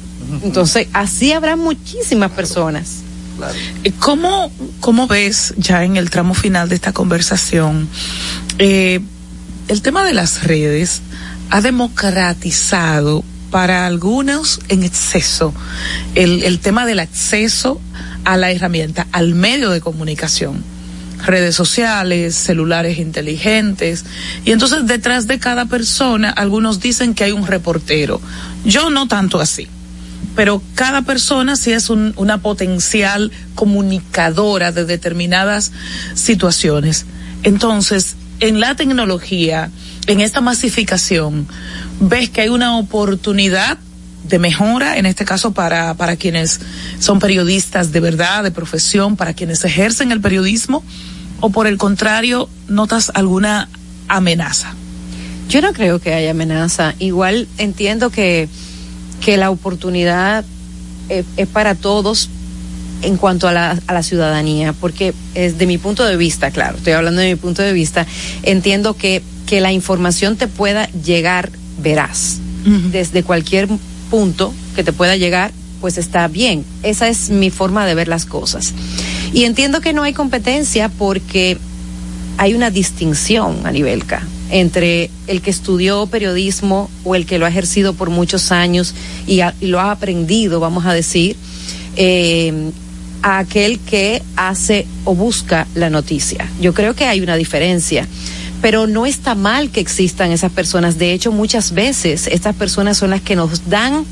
Entonces así habrá muchísimas personas. Claro. ¿Cómo, ¿Cómo ves ya en el tramo final de esta conversación eh, el tema de las redes ha democratizado para algunos en exceso el, el tema del acceso a la herramienta, al medio de comunicación redes sociales, celulares inteligentes. Y entonces detrás de cada persona, algunos dicen que hay un reportero. Yo no tanto así. Pero cada persona sí es un, una potencial comunicadora de determinadas situaciones. Entonces, en la tecnología, en esta masificación, ves que hay una oportunidad de mejora, en este caso para, para quienes son periodistas de verdad, de profesión, para quienes ejercen el periodismo, o por el contrario, notas alguna amenaza? Yo no creo que haya amenaza. Igual entiendo que, que la oportunidad es, es para todos en cuanto a la, a la ciudadanía, porque es de mi punto de vista, claro, estoy hablando de mi punto de vista, entiendo que, que la información te pueda llegar veraz uh -huh. desde cualquier punto que te pueda llegar, pues está bien. Esa es mi forma de ver las cosas. Y entiendo que no hay competencia porque hay una distinción, Anibelka, entre el que estudió periodismo o el que lo ha ejercido por muchos años y, a, y lo ha aprendido, vamos a decir, eh, a aquel que hace o busca la noticia. Yo creo que hay una diferencia pero no está mal que existan esas personas. De hecho, muchas veces estas personas son las que nos dan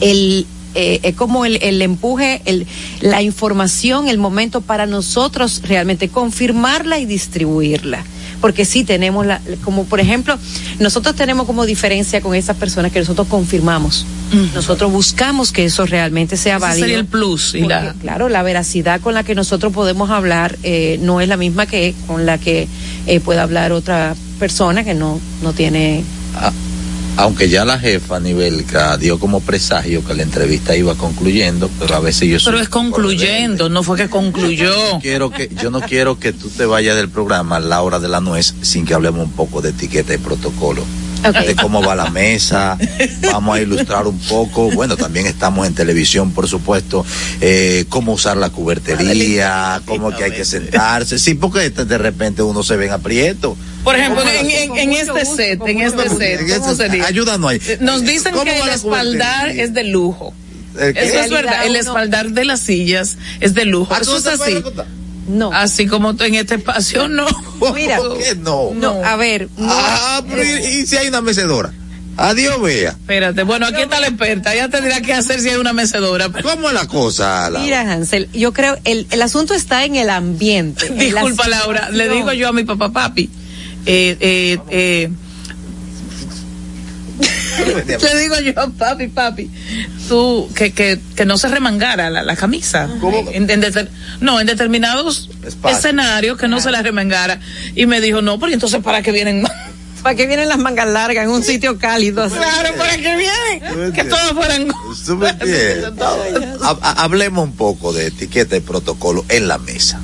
el eh, como el, el empuje, el, la información, el momento para nosotros realmente confirmarla y distribuirla. Porque sí tenemos la, como por ejemplo, nosotros tenemos como diferencia con esas personas que nosotros confirmamos. Nosotros buscamos que eso realmente sea Ese válido. sería el plus. Y Porque, la... Claro, la veracidad con la que nosotros podemos hablar eh, no es la misma que con la que eh, pueda hablar otra persona que no, no tiene. Ah aunque ya la jefa a nivel dio como presagio que la entrevista iba concluyendo, pero a veces yo Pero es concluyendo, no fue que concluyó. Yo no quiero que yo no quiero que tú te vayas del programa a la hora de la nuez sin que hablemos un poco de etiqueta y protocolo. Okay. de cómo va la mesa, vamos a ilustrar un poco, bueno, también estamos en televisión, por supuesto, eh, cómo usar la cubertería, cómo que hay que sentarse, sí, porque de repente uno se ve en aprieto, Por ejemplo, en, en, en este set, en este set, En ¿cómo este- sería? ayúdanos ahí. Nos dicen ¿Cómo que el espaldar es de lujo. Eso es verdad. El espaldar de las sillas es de lujo. Ah, ¿tú Eso es así. No. Así como tú en este espacio, no. Mira. ¿Por qué no? No, a ver, no. Ah, pero y, si hay una mecedora? Adiós, vea. Espérate, bueno, aquí está la experta. Ella tendrá que hacer si hay una mecedora. ¿Cómo es la cosa, Laura? Mira, Hansel, yo creo el, el asunto está en el ambiente. Disculpa, Laura. Le digo yo a mi papá, papi. Eh, eh, eh, le digo yo, papi, papi, tú, que, que, que no se remangara la, la camisa. En, en deter- no, en determinados Espacio. escenarios que no se la remangara. Y me dijo, no, pero entonces ¿para qué vienen? ¿Para qué vienen las mangas largas en un sitio cálido? así? Claro, ¿para qué vienen? Que todos fueran... Hablemos un poco de etiqueta y protocolo en la mesa.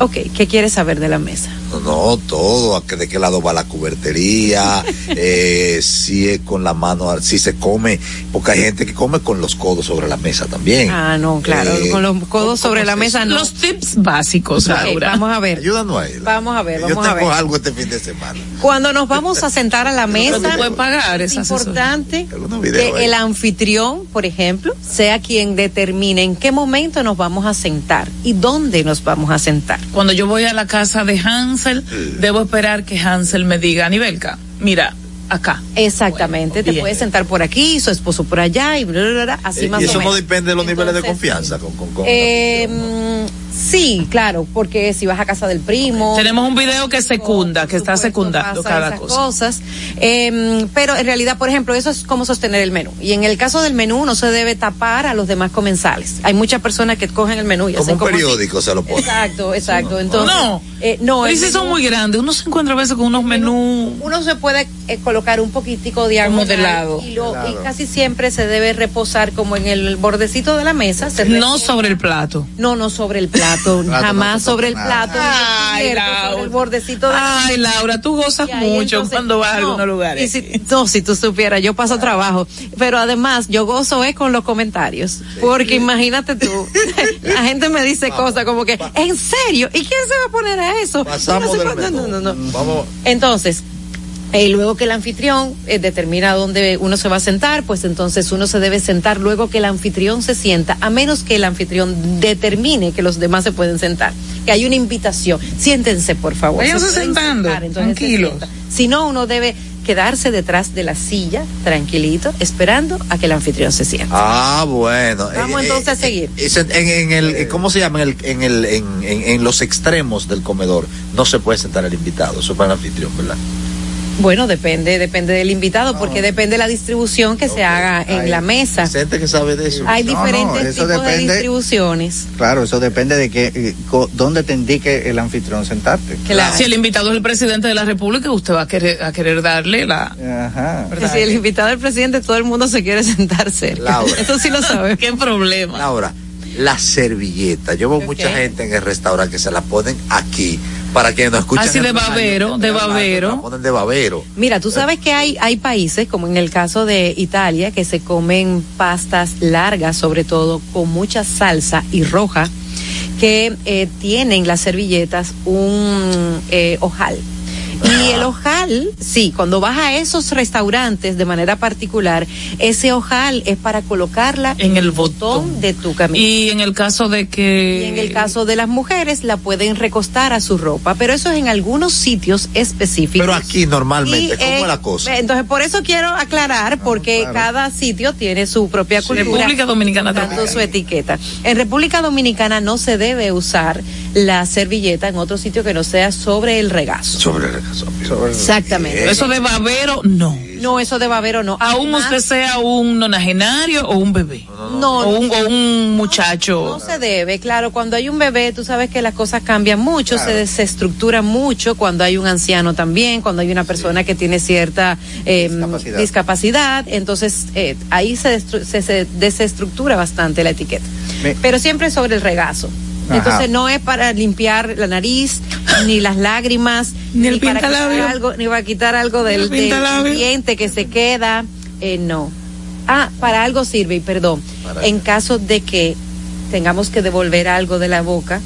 Ok, ¿qué quieres saber de la mesa? No, no, todo, a que- de qué lado va la cubertería, eh, si es con la mano, si se come, porque hay gente que come con los codos sobre la mesa también. Ah, no, claro, Eh, con los ¿cómo- codos sobre la mesa no. Los tips básicos, vamos a ver. Ayúdanos a él. Vamos a ver, Yo vamos a tengo ver. algo este fin de semana. Cuando nos vamos a sentar a la mesa, puedes pagar es importante que ahí. el anfitrión, por ejemplo, sea quien determine en qué momento nos vamos a sentar y dónde nos vamos a sentar. Cuando yo voy a la casa de Hansel, debo esperar que Hansel me diga, Anibelka, mira, acá. Exactamente, Bueno, te bien. puedes sentar por aquí, su esposo por allá y bla, bla, bla, así Eh, más y o eso no depende de los niveles de confianza con, con, con Eh, mm, sí, claro, porque si vas a casa del primo. Tenemos un video que secunda, que está secundando cada esas cosa. cosas. Eh, pero en realidad, por ejemplo, eso es como sostener el menú. Y en el caso del menú no se debe tapar a los demás comensales. Hay muchas personas que cogen el menú y como hacen un como así. periódico se lo pone. Exacto, exacto. Entonces, No, eh, no, y si son muy grandes, uno se encuentra a veces con unos menús. uno se puede eh, colocar un poquitico diagonal de lado. y, lo- y casi siempre se debe reposar como en el bordecito de la mesa. se No sobre el plato. No, no sobre el plato, Plato jamás no se sobre el plato, Ay, Laura. el bordecito de la Ay, Laura, tú gozas ahí mucho entonces- cuando vas a no, algunos lugares. y si, no, si tú supieras, yo paso trabajo, pero además yo gozo es con los comentarios, porque imagínate tú, la gente me dice cosas como que, ¿en serio? ¿Y quién se va a poner a eso? Pasamos No sé del cuánto- menú. no, no, no. Vamos. Entonces, eh, luego que el anfitrión eh, determina dónde uno se va a sentar, pues entonces uno se debe sentar luego que el anfitrión se sienta, a menos que el anfitrión determine que los demás se pueden sentar. Que hay una invitación. Siéntense, por favor. Váyanse Se sentando, sentar, entonces se tranquilos. sienta. Si no, uno debe quedarse detrás de la silla, tranquilito, esperando a que el anfitrión se sienta. Ah, bueno. Vamos Eh, entonces eh, a seguir. En, en el, ¿cómo se llama? En, el, en, el, en, en, en los extremos del comedor no se puede sentar el invitado, eso es para el anfitrión, ¿verdad? Bueno, depende, depende del invitado, porque depende de la distribución que se haga en Hay la mesa. Gente que sabe de eso. Hay No, no, diferentes eso tipos de distribuciones. Claro, eso depende de que, eh, co- dónde te indique el anfitrión sentarte. Claro. Si el invitado es el presidente de la República, usted va a querer, a querer darle la... Ajá. Que si el invitado del presidente, todo el mundo se quiere sentar cerca. Laura. Eso sí lo sabe. ¿Qué problema? Ahora, la servilleta. Yo veo mucha gente en el restaurante que se la ponen aquí para que no escuchen. Así de babero, de babero. De babero. Mira, tú sabes que hay, hay países, como en el caso de Italia, que se comen pastas largas, sobre todo con mucha salsa y roja, que eh, tienen las servilletas un eh, ojal. Y el ojal, sí, cuando vas a esos restaurantes de manera particular, ese ojal es para colocarla En el botón botón. de tu camisa. Y en el caso de que... Y en el caso de las mujeres la pueden recostar a su ropa, pero eso es en algunos sitios específicos. Pero aquí normalmente, Y, ¿cómo eh, es la cosa? Entonces, por eso quiero aclarar, porque claro. cada sitio tiene su propia cultura. República Dominicana dando también. su etiqueta. En República Dominicana no se debe usar la servilleta en otro sitio que no sea sobre el regazo. Sobre el regazo. Exactamente. Eso de babero, no. No, eso de babero no. Aún Además, usted sea un nonagenario o un bebé. no, O un, o un muchacho. No se debe, claro, cuando hay un bebé, tú sabes que las cosas cambian mucho, se desestructuran mucho, cuando hay un anciano también, cuando hay una persona que tiene cierta eh, Discapacidad. discapacidad, entonces eh, ahí se, se, se desestructura bastante la etiqueta. Me- Pero siempre sobre el regazo. Ajá. Entonces no es para limpiar la nariz, ni las lágrimas, Ni el para quitar algo, ni para quitar algo Ni el del, diente que se queda, eh, no. Ah, para algo sirve, y perdón, Para en caso de que tengamos que devolver algo de la boca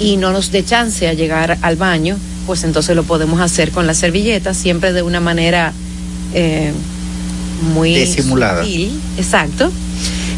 y no nos dé chance a llegar al baño, pues entonces lo podemos hacer con la servilleta, siempre de una manera eh, muy Disimulada. sutil, exacto.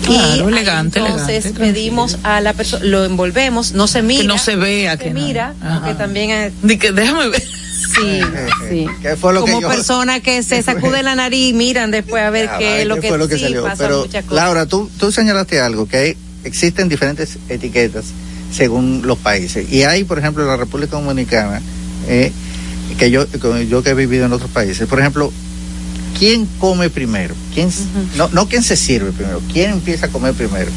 Claro, y elegante, entonces elegante, pedimos a la persona, lo envolvemos, no se mira, que no se vea se que no. mira, Ajá. porque también es, Di que déjame ver. sí, sí. ¿Qué fue lo que Como yo- persona que se sacude la nariz, miran después a ver Ya, qué es lo que, fue lo que sí, salió. Pero. Laura, tú, tú señalaste algo, que hay- existen diferentes etiquetas según los países. Y hay, por ejemplo, en la República Dominicana, eh, que yo, que yo que he vivido en otros países, por ejemplo, ¿quién come primero? ¿Quién, no, no quién se sirve primero, ¿quién empieza a comer primero?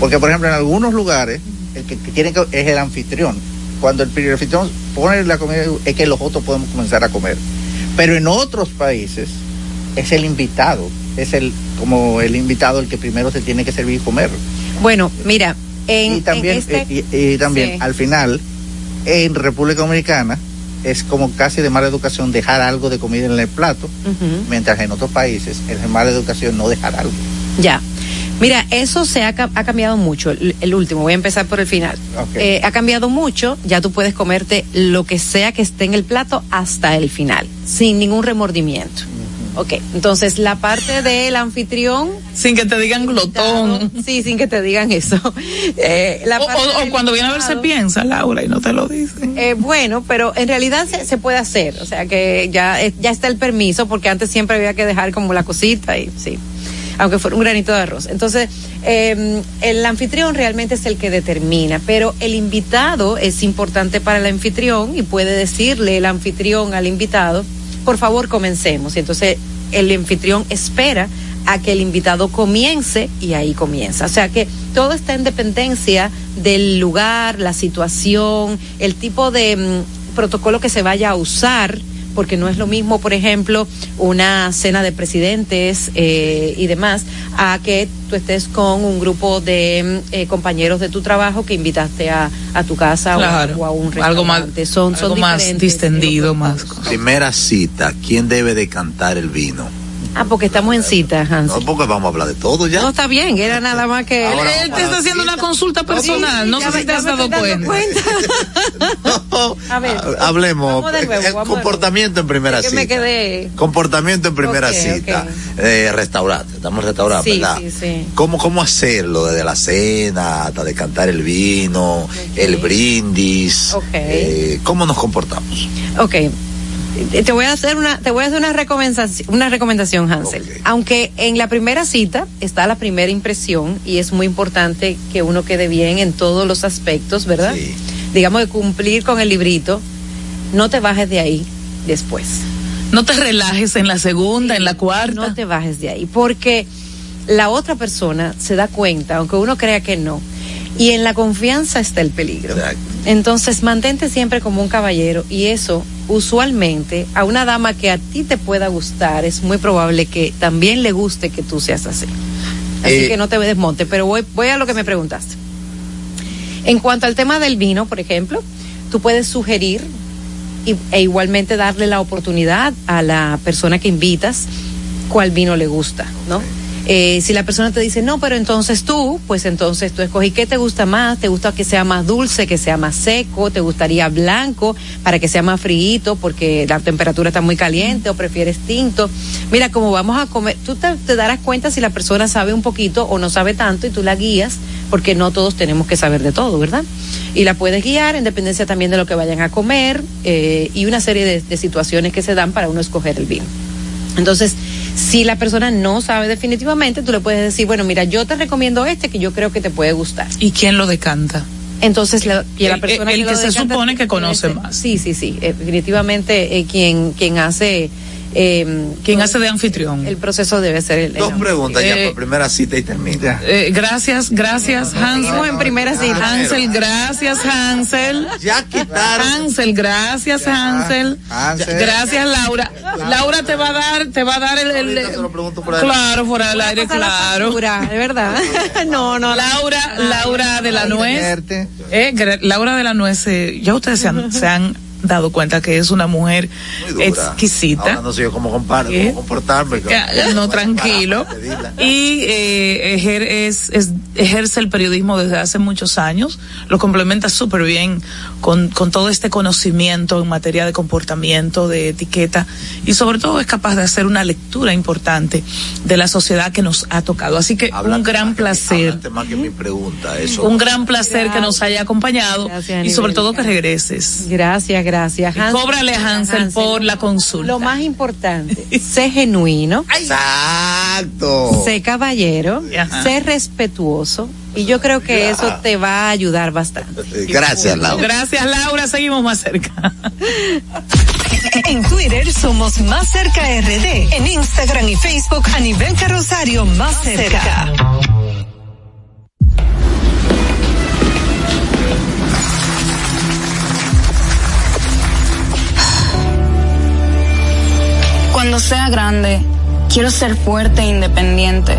Porque, por ejemplo, en algunos lugares, el que, que tiene que, es el anfitrión. Cuando el primer anfitrión pone la comida, es que los otros podemos comenzar a comer. Pero en otros países, es el invitado, es el como el invitado el que primero se tiene que servir y comer. Bueno, mira, en, y también, en este, y, y- y también Sí. al final, en República Dominicana, es como casi de mala educación dejar algo de comida en el plato, mientras en otros países es de mala educación no dejar algo. Ya. Mira, eso se ha, ha cambiado mucho. El, el último, voy a empezar por el final. Eh, ha cambiado mucho. Ya tú puedes comerte lo que sea que esté en el plato hasta el final, sin ningún remordimiento. Ok, entonces la parte del anfitrión. Sin que te digan glotón. Sí, sin que te digan eso. Eh, la O, parte o- cuando viene a ver se piensa, Laura, y no te lo dicen. eh, bueno, pero en realidad se, se puede hacer, o sea que ya, eh, ya está el permiso, porque antes siempre había que dejar como la cosita y sí, aunque fuera un granito de arroz. Entonces, eh, el anfitrión realmente es el que determina, pero el invitado es importante para el anfitrión y puede decirle el anfitrión al invitado, por favor comencemos. Y entonces el anfitrión espera a que el invitado comience y ahí comienza. O sea que todo está en dependencia del lugar, la situación, el tipo de mm, protocolo que se vaya a usar, porque no es lo mismo, por ejemplo, una cena de presidentes eh, y demás, a que tú estés con un grupo de eh, compañeros de tu trabajo que invitaste a, a tu casa o a- Claro. o, a un algo más, restaurante. Son algo más diferentes, distendido, más cosas. Primera cita, ¿quién debe de cantar el vino? Ah, porque estamos en cita, Hans. No, porque vamos a hablar de todo ya. No, está bien, era nada más que... Ahora Él te está haciendo una consulta personal, no sé si te has dado dando cuenta. A ver, Ha- Hablemos. nuevo, comportamiento en primera Es que cita. me quedé- Comportamiento en primera cita. ok. Eh, restaurante. Estamos en restaurante, Sí, ¿verdad? sí, sí. ¿Cómo, ¿Cómo hacerlo? Desde la cena hasta de cantar el vino, el brindis. Eh, ¿Cómo nos comportamos? Ok. Eh, Te voy a hacer una, te voy a hacer una recomendación, una recomendación, Hansel. Aunque en la primera cita está la primera impresión y es muy importante que uno quede bien en todos los aspectos, ¿verdad? Sí. Digamos de cumplir con el librito, no te bajes de ahí después. No te relajes en la segunda, en la cuarta. No te bajes de ahí, porque la otra persona se da cuenta, aunque uno crea que no. Y en la confianza está el peligro. Exacto. Entonces, mantente siempre como un caballero y eso, usualmente, a una dama que a ti te pueda gustar, es muy probable que también le guste que tú seas así. Así Eh, que no te desmonte, pero voy, voy a lo que me preguntaste. En cuanto al tema del vino, por ejemplo, tú puedes sugerir y- e igualmente darle la oportunidad a la persona que invitas cuál vino le gusta, ¿no? Eh, si la persona te dice, no, pero entonces tú, pues entonces tú escogí qué te gusta más, te gusta que sea más dulce, que sea más seco, te gustaría blanco para que sea más frío porque la temperatura está muy caliente o prefieres tinto. Mira, como vamos a comer, tú te, darás cuenta si la persona sabe un poquito o no sabe tanto y tú la guías porque no todos tenemos que saber de todo, ¿verdad? Y la puedes guiar en dependencia también de lo que vayan a comer eh, y una serie de, de situaciones que se dan para uno escoger el vino. Entonces, si la persona no sabe definitivamente, tú le puedes decir, bueno, mira, yo te recomiendo este que yo creo que te puede gustar. ¿Y quién lo decanta? Entonces, la, y la persona el que se decanta supone que conoce más. Sí, sí, sí. eh, definitivamente, eh, quien, quien hace. Eh, ¿Quién hace de anfitrión? El proceso debe ser el. Dos el- preguntas ya Eh, por primera cita y termina. Eh, gracias, gracias, Hansel. En primera cita. Hansel, gracias, Hansel. Ya quitaron. Hansel, gracias, Hansel. Hansel. Gracias, Laura. Laura te va a dar, te va a dar el, el- lo pregunto del- claro, fuera del aire, claro. factura, de verdad. no, no. Laura, Laura de la Nuez. Eh, Laura de la Nuez, eh, ya ustedes se han, se han dado cuenta que es una mujer exquisita. Ahora no sé yo cómo, compar- ¿Eh? cómo comportarme. Ya, no, tranquilo. Y eh, Ejer es, es ejerce el periodismo desde hace muchos años, lo complementa súper bien con, con todo este conocimiento en materia de comportamiento, de etiqueta y sobre todo es capaz de hacer una lectura importante de la sociedad que nos ha tocado. Así que un gran placer. más que mi pregunta, eso. Un gran placer que nos haya acompañado y sobre todo que regreses. Gracias, gracias. Hansel, Cóbrale a Hansel, Hansel, por la consulta. Lo más importante, sé genuino. Exacto. Sé caballero, Ajá. sé respetuoso. Y yo creo que eso te va a ayudar bastante. Gracias, Laura. Gracias, Laura. Seguimos más cerca. En Twitter somos Más Cerca RD. En Instagram y Facebook a nivel carrosario Más Cerca. Cuando sea grande, quiero ser fuerte e independiente.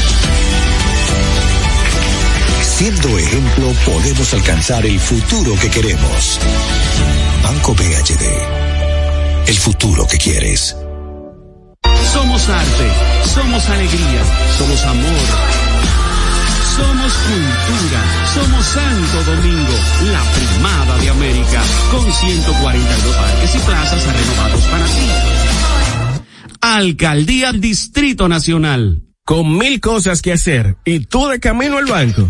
Siendo ejemplo, podemos alcanzar el futuro que queremos. Banco BHD. El futuro que quieres. Somos arte, somos alegría, somos amor. Somos cultura, somos Santo Domingo, la primada de América, con 142 parques y plazas renovados para ti. Alcaldía Distrito Nacional con mil cosas que hacer y tú de camino al banco.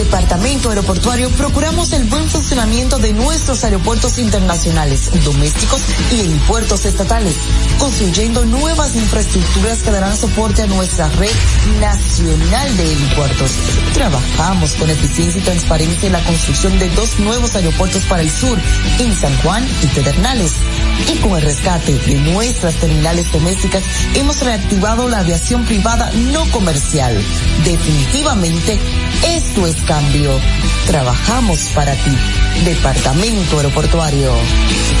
departamento aeroportuario procuramos el buen funcionamiento de nuestros aeropuertos internacionales, domésticos y helipuertos estatales, construyendo nuevas infraestructuras que darán soporte a nuestra red nacional de helipuertos. Trabajamos con eficiencia y transparencia en la construcción de dos nuevos aeropuertos para el sur, en San Juan y Pedernales. Y con el rescate de nuestras terminales domésticas hemos reactivado la aviación privada no comercial. Definitivamente, esto es cambio. Trabajamos para ti. Departamento Aeroportuario.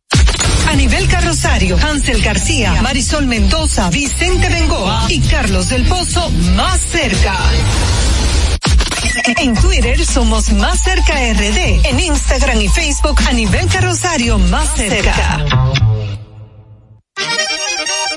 A nivel carrosario, Hansel García, Marisol Mendoza, Vicente Bengoa y Carlos del Pozo más cerca. En Twitter somos Más Cerca RD. En Instagram y Facebook a nivel carrosario Más Cerca.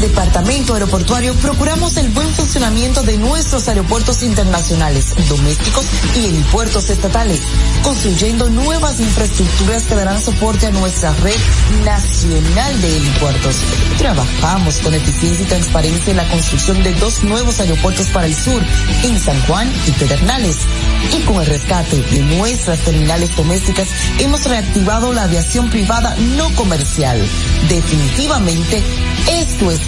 Departamento Aeroportuario procuramos el buen funcionamiento de nuestros aeropuertos internacionales, domésticos y helipuertos estatales, construyendo nuevas infraestructuras que darán soporte a nuestra red nacional de helipuertos. Trabajamos con eficiencia y transparencia en la construcción de dos nuevos aeropuertos para el sur, en San Juan y Pedernales. Y con el rescate de nuestras terminales domésticas, hemos reactivado la aviación privada no comercial. Definitivamente, esto es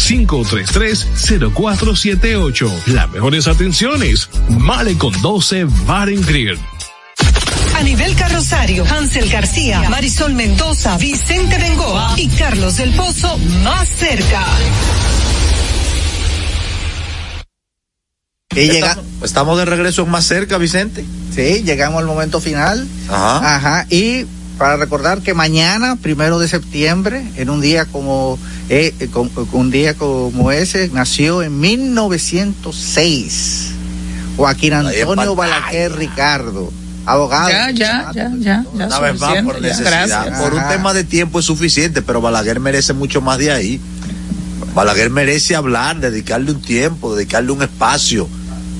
533-0478. Las mejores atenciones. Male con 12 Bar and Grill. A nivel carrosario, Hansel García, Marisol Mendoza, Vicente Bengoa y Carlos del Pozo más cerca. Y llega, estamos de regreso más cerca, Vicente. sí, llegamos al momento final. Ajá. Ajá. Y para recordar que mañana, primero de septiembre, en un día como eh, eh, con- con un día como ese, nació en 1906 Joaquín Antonio. Balaquer Ricardo, abogado. Ya, ya, ya, ya, ya. Una vez más, por ya, necesidad. Por un tema de tiempo es suficiente, pero Balaguer merece mucho más de ahí. Balaguer merece hablar, dedicarle un tiempo, dedicarle un espacio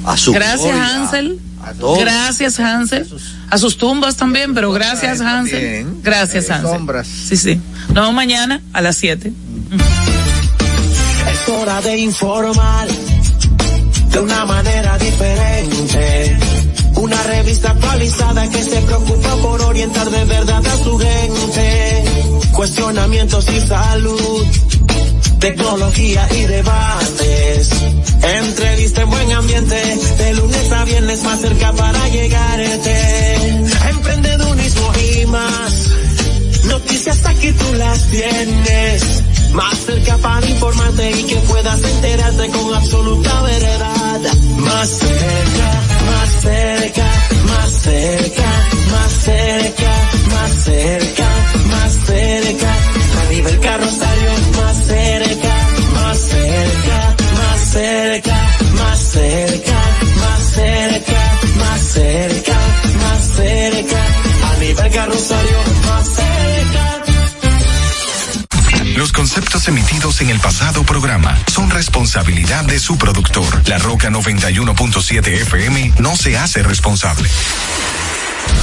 a su Gracias, gloria, Hansel. A todos. Gracias, Hansel. A sus tumbas también, pero gracias, También. Hansel. Gracias, Eh, Hansel. sombras. Sí, sí. Nos vemos mañana a las 7. Es hora de informar de una manera diferente. Una revista actualizada que se preocupa por orientar de verdad a su gente. Cuestionamientos y salud, tecnología y debates. Entrevista en buen ambiente, de lunes a viernes más cerca para llegarte. Emprendedurismo y más. Noticias aquí tú las tienes. Más cerca para informarte y que puedas enterarte con absoluta veredad. Más cerca, más cerca, más cerca, más cerca, más cerca, más cerca. A nivel carrosario, más cerca, más cerca, más cerca, más cerca, más cerca, más cerca, más cerca. A nivel carrosario, más cerca. Los conceptos emitidos en el pasado programa son responsabilidad de su productor. La Roca 91.7 FM no se hace responsable.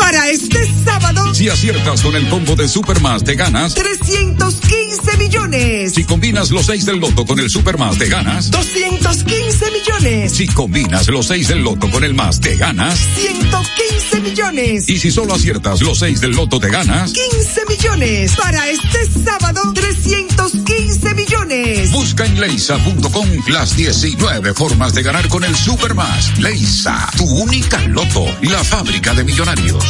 Para este sábado, Si aciertas con el combo de Supermas, te ganas. 315 millones. Si combinas los 6 del loto con el Supermas, te ganas. 215 millones. Si combinas los 6 del loto con el más, te ganas. 115 millones. Y si solo aciertas los 6 del loto, te ganas. 15 millones. Para este sábado, 315 millones. Busca en leisa.com las 19 formas de ganar con el Supermas. Leisa, tu única loto, la fábrica de millonarios.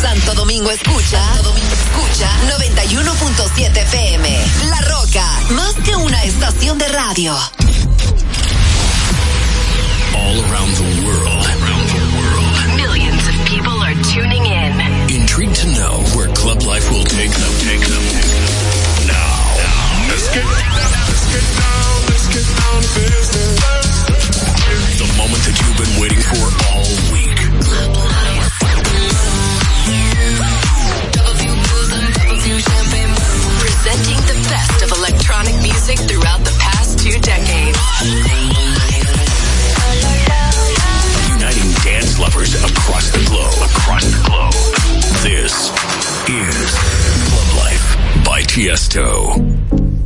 Santo Domingo escucha, Santo Domingo escucha 91.7 FM. La Roca, más que una estación de radio. All around the world. Around the world. Millions of people are tuning in. Intrigued to know where club life will take Across the globe. This is Club Life by Tiesto.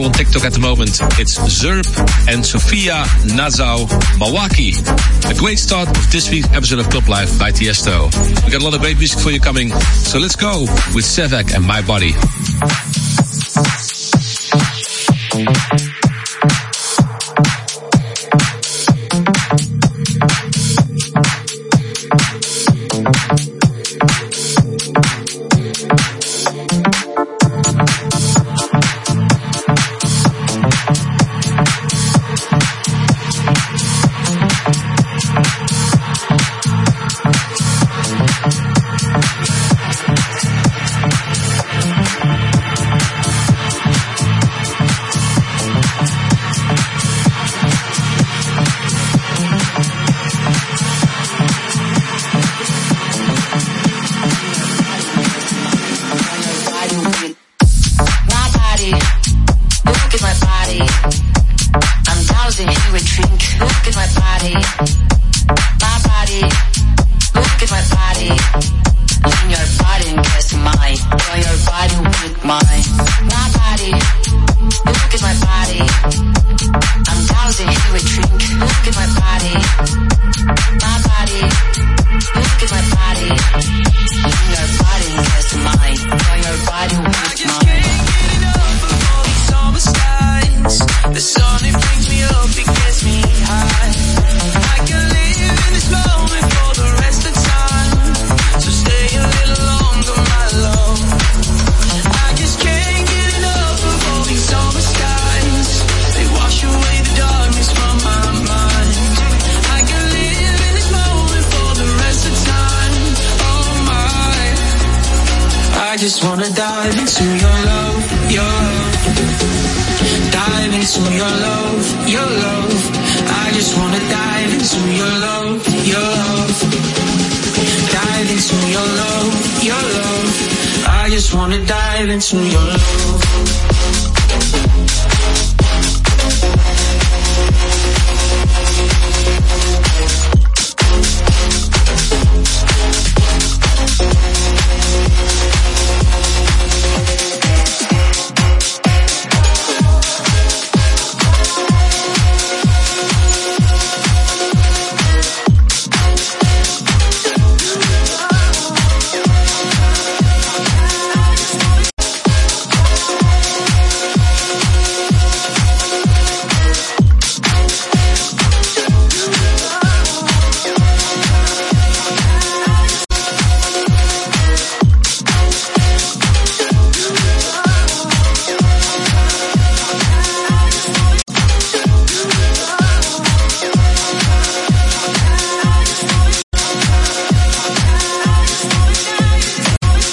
Viral on TikTok at the moment. It's Zerp and Sofia Nazau Mawaki. A great start of this week's episode of Club Life by Tiesto. We got a lot of great music for you coming, so let's go with Sevek and My Body.